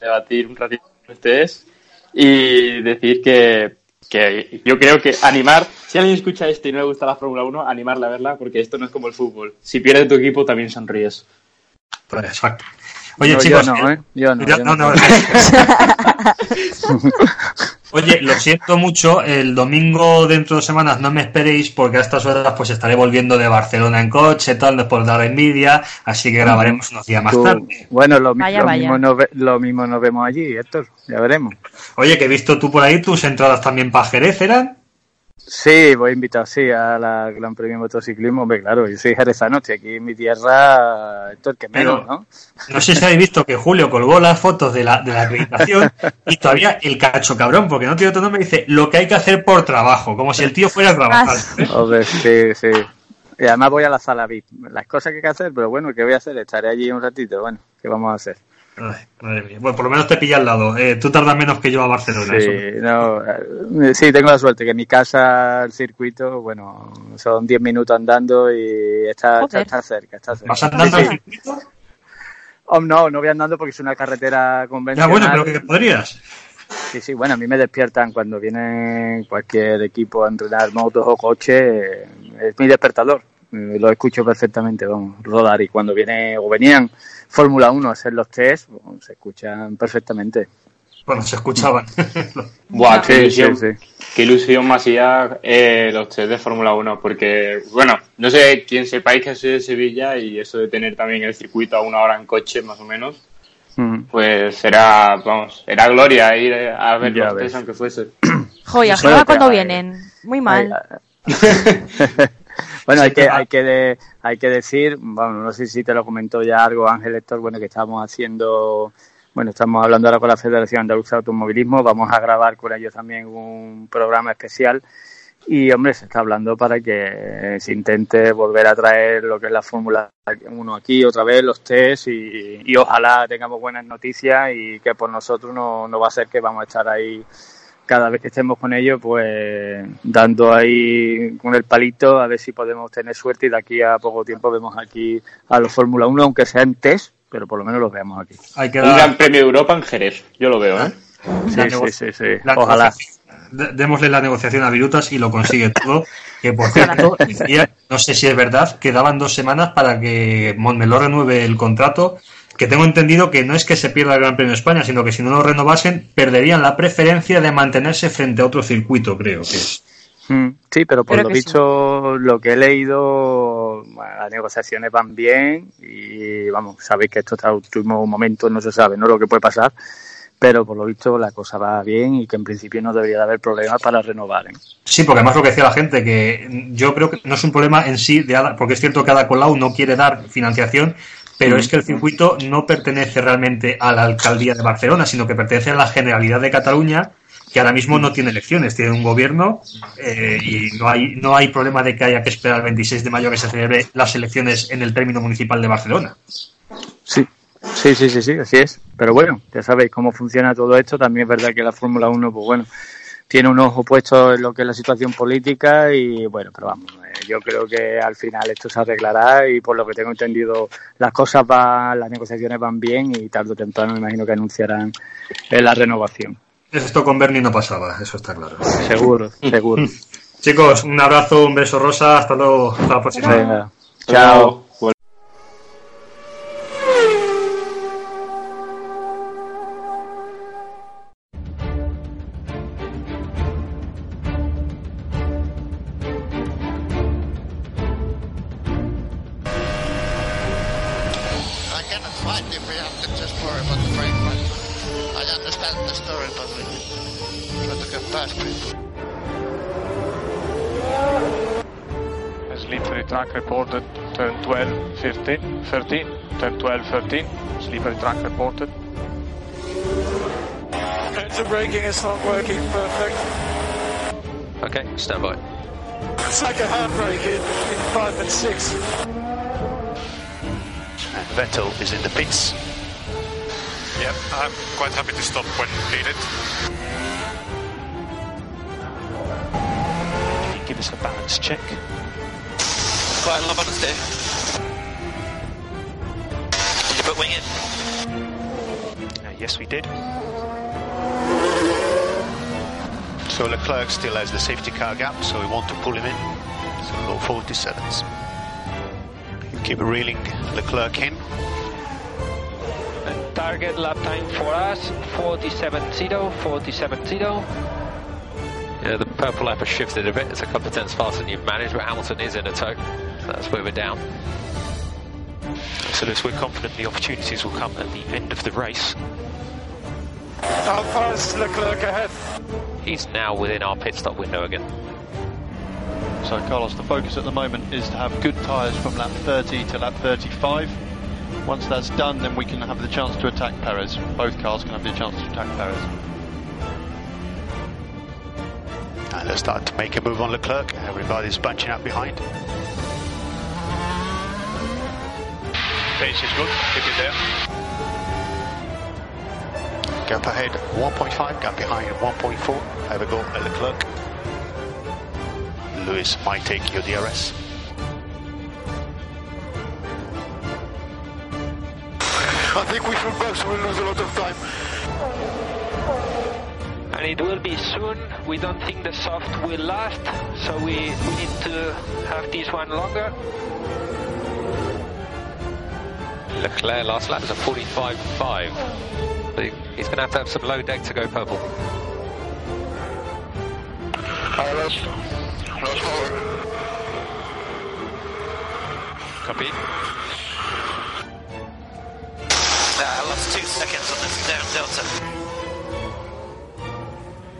debatir un ratito con ustedes y decir que, que yo creo que animar, si alguien escucha esto y no le gusta la Fórmula 1, animarle a verla porque esto no es como el fútbol. Si pierde tu equipo también sonríes. pues exacto. Oye, No, chicos, yo no, ¿eh? Yo no. Ya- yo no, no. Oye, lo siento mucho, el domingo dentro de dos semanas no me esperéis porque a estas horas pues estaré volviendo de Barcelona en coche, tal, después de la envidia, así que grabaremos unos días más Tú- tarde. bueno, lo, Vaya, lo vaya. Mismo nos ve- lo mismo nos vemos allí, Héctor. Ya veremos. Oye, que he visto tú por ahí tus entradas también para Jerez, ¿eran? Sí, voy invitado, sí, a la Gran Premio de Motociclismo. Hombre, claro, yo soy jerezano, estoy aquí en mi tierra, Héctor, que menos, Pero- ¿no? No sé si habéis visto que Julio colgó las fotos de la, de la acreditación y todavía el cacho cabrón, porque no tiene otro nombre, dice lo que hay que hacer por trabajo, como si el tío fuera a trabajar. Ah, Hombre, sí, sí. Y además voy a la sala VIP. Las cosas que hay que hacer, pero bueno, ¿qué voy a hacer? Estaré allí un ratito, bueno, ¿qué vamos a hacer? Ay, madre mía. Bueno, por lo menos te pilla al lado. Eh, tú tardas menos que yo a Barcelona. Sí, eso. no, eh, sí, tengo la suerte que mi casa, el circuito, bueno, son 10 minutos andando y está, está, cerca. Está cerca. ¿Vas andando Sí, al sí. circuito? Oh, no, no voy andando porque es una carretera Ya, convencional. bueno, pero que podrías. Sí, sí, bueno, a mí me despiertan cuando viene cualquier equipo a entrenar motos o coches, es mi despertador. Eh, Lo escucho perfectamente, vamos, rodar. Y cuando viene o venían Fórmula 1 a hacer los test, bueno, se escuchan perfectamente. Bueno, se escuchaban. Buah, qué Sí, ilusión, sí, sí. qué ilusión me hacía eh, los test de Fórmula 1, porque, bueno, no sé quién sepáis que soy de Sevilla y eso de tener también el circuito a una hora en coche, más o menos, Mm. pues era, vamos, era gloria ir a ver Ya los ves. test aunque fuese. Joya, cuando vienen. Muy mal. Ay, bueno, hay que, hay que, de- hay que decir, bueno, no sé si te lo comentó ya algo Ángel Héctor, bueno, que estamos haciendo, bueno, estamos hablando ahora con la Federación Andaluza de Automovilismo, vamos a grabar con ellos también un programa especial y, hombre, se está hablando para que se intente volver a traer lo que es la Fórmula 1 aquí otra vez, los test y, y ojalá tengamos buenas noticias y que por nosotros no, no va a ser que vamos a estar ahí cada vez que estemos con ellos, pues dando ahí con el palito a ver si podemos tener suerte y de aquí a poco tiempo vemos aquí a los Fórmula 1, aunque sea en test, pero por lo menos los veamos aquí. Hay que Un dar- gran premio de Europa en Jerez, yo lo veo, ¿eh? Sí, sí, sí, sí. la Ojalá. Démosle la negociación a Virutas y lo consigue todo. Que por cierto, no sé si es verdad, quedaban dos semanas para que Montmeló renueve el contrato. Que tengo entendido que no es que se pierda el Gran Premio de España, sino que si no lo renovasen, perderían la preferencia de mantenerse frente a otro circuito, creo que es. Mm, Sí, pero por Creo lo dicho, lo que he leído, las negociaciones van bien y vamos, sabéis que esto está en último momento, no se sabe, ¿no? Lo que puede pasar, pero por lo visto la cosa va bien y que en principio no debería de haber problemas para renovar. ¿eh? Sí, porque además lo que decía la gente, que yo creo que no es un problema en sí, de Ada- porque es cierto que Ada Colau no quiere dar financiación, pero es que el circuito no pertenece realmente a la alcaldía de Barcelona, sino que pertenece a la Generalidad de Cataluña, que ahora mismo no tiene elecciones, tiene un gobierno eh, y no hay, no hay problema de que haya que esperar el 26 de mayo que se celebre las elecciones en el término municipal de Barcelona. Sí, sí, sí, sí, sí, así es. Pero bueno, ya sabéis cómo funciona todo esto. También es verdad que la Fórmula 1, pues bueno, tiene un ojo puesto en lo que es la situación política y bueno, pero vamos, yo creo que al final esto se arreglará y por lo que tengo entendido las cosas van, las negociaciones van bien y tarde o temprano me imagino que anunciarán eh, la renovación. Esto con Bernie no pasaba, eso está claro. Seguro, seguro. Chicos, un abrazo, un beso rosa, hasta luego, hasta la próxima. Venga, chao. 13, slippery track reported. The braking is not working perfect. Okay, stand by. It's like a handbrake in, in 5 and 6. And Vettel is in the pits. Yep, I'm quite happy to stop when needed. Can you give us a balance check? Quite a lot of there. Did you put wing in? Uh, yes, we did. So Leclerc still has the safety car gap, so we want to pull him in. So low 47s. Keep reeling Leclerc in. Target lap time for us 47.0, 47.0. Yeah, the purple lap has shifted a bit. It's a couple of tenths faster than you've managed, but Hamilton is in a tow. So that's where we're down. So Lewis, we're confident the opportunities will come at the end of the race. How far is Leclerc ahead? He's now within our pit stop window again. So, Carlos, the focus at the moment is to have good tyres from lap 30 to lap 35. Once that's done, then we can have the chance to attack Perez. Both cars can have the chance to attack Perez. And they'll start to make a move on Leclerc. Everybody's bunching up behind. Pace is good, keep it there. Gap ahead 1.5, gap behind 1.4. Have a go at Leclerc. Lewis might take your DRS. I think we should back so we lose a lot of time. And it will be soon. We don't think the soft will last, so we, we need to have this one longer. Leclerc last lap is a 45.5. He's going to have to have some low deck to go purple. I lost, lost power. Copy. Uh, I lost two seconds on this down delta.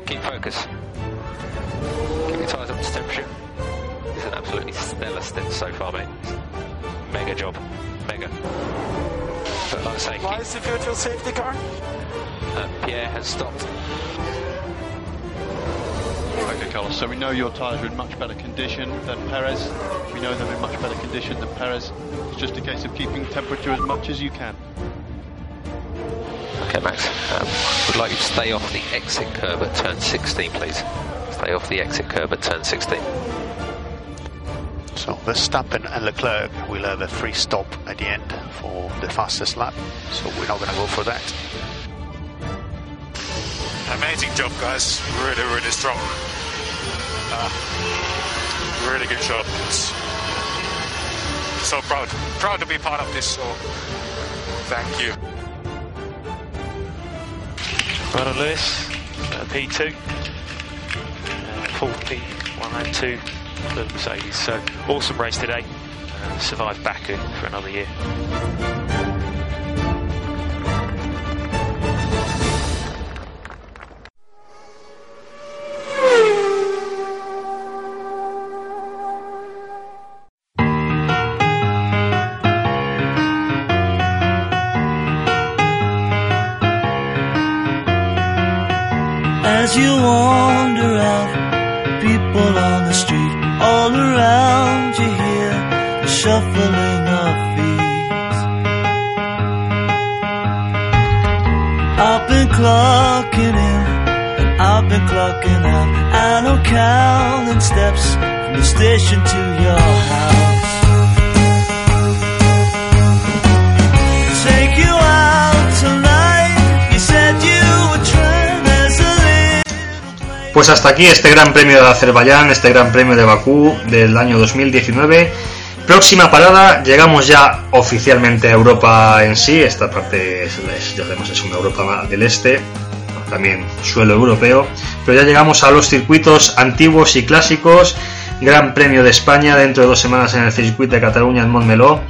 Keep focus. Keep your tyres up to temperature. It's an absolutely stellar stint so far, mate. Mega job. Mega. But like I Why is the virtual safety car? uh, Pierre has stopped. Okay, Carlos. So we know your tyres are in much better condition than Perez. We know they're in much better condition than Perez. It's just a case of keeping temperature as much as you can. Okay, Max. Um, would like you to stay off the exit curb at turn 16, please. Stay off the exit curb at turn 16. So Verstappen and Leclerc will have a free stop at the end for the fastest lap. So we're not going to go for that. Amazing job, guys. Really, really strong. Uh, really good job. It's so proud. Proud to be part of this, so thank you. Well done, Lewis. Uh, P2. Uh, full P192 for Mercedes. So, awesome race today. Uh, survived Baku for another year. Pues hasta aquí este Gran Premio de Azerbaiyán, este Gran Premio de Bakú del año 2019. Próxima parada, llegamos ya oficialmente a Europa en sí. Esta parte ya es una Europa del Este, también suelo europeo. Pero ya llegamos a los circuitos antiguos y clásicos. Gran Premio de España dentro de dos semanas en el circuito de Cataluña en Montmeló.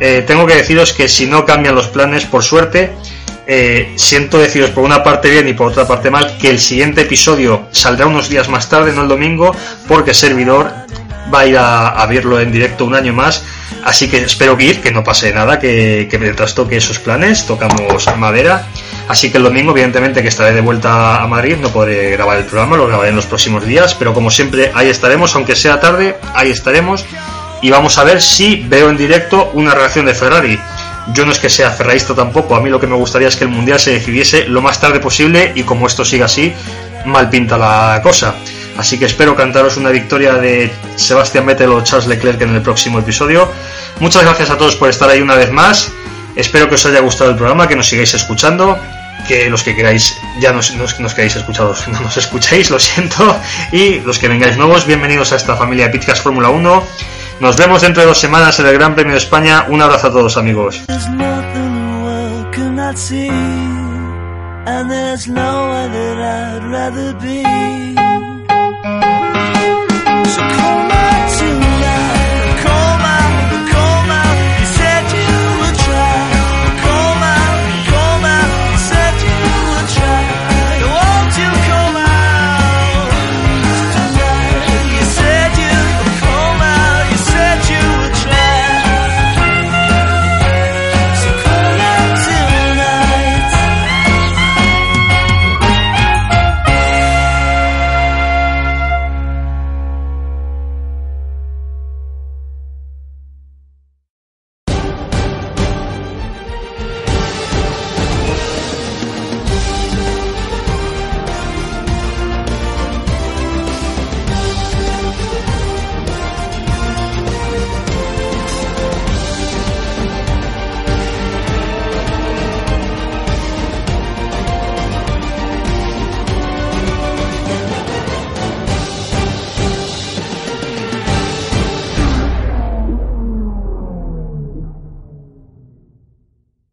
Eh, tengo que deciros que si no cambian los planes, por suerte, eh, siento deciros por una parte bien y por otra parte mal que el siguiente episodio saldrá unos días más tarde, no el domingo, porque servidor va a ir a, a verlo en directo un año más. Así que espero que ir, que no pase nada, que, que trastoque esos planes, tocamos madera. Así que el domingo, evidentemente, que estaré de vuelta a Madrid, no podré grabar el programa, lo grabaré en los próximos días, pero como siempre, ahí estaremos, aunque sea tarde, ahí estaremos. Y vamos a ver si veo en directo una reacción de Ferrari. Yo no es que sea ferraísta tampoco, a mí lo que me gustaría es que el Mundial se decidiese lo más tarde posible y como esto siga así, mal pinta la cosa. Así que espero cantaros una victoria de Sebastián Vettel o Charles Leclerc en el próximo episodio. Muchas gracias a todos por estar ahí una vez más. Espero que os haya gustado el programa, que nos sigáis escuchando, que los que queráis ya nos, nos, nos queráis escuchados, no nos escuchéis, lo siento. Y los que vengáis nuevos, bienvenidos a esta familia de Pitcast Fórmula 1. Nos vemos dentro de dos semanas en el Gran Premio de España. Un abrazo a todos amigos.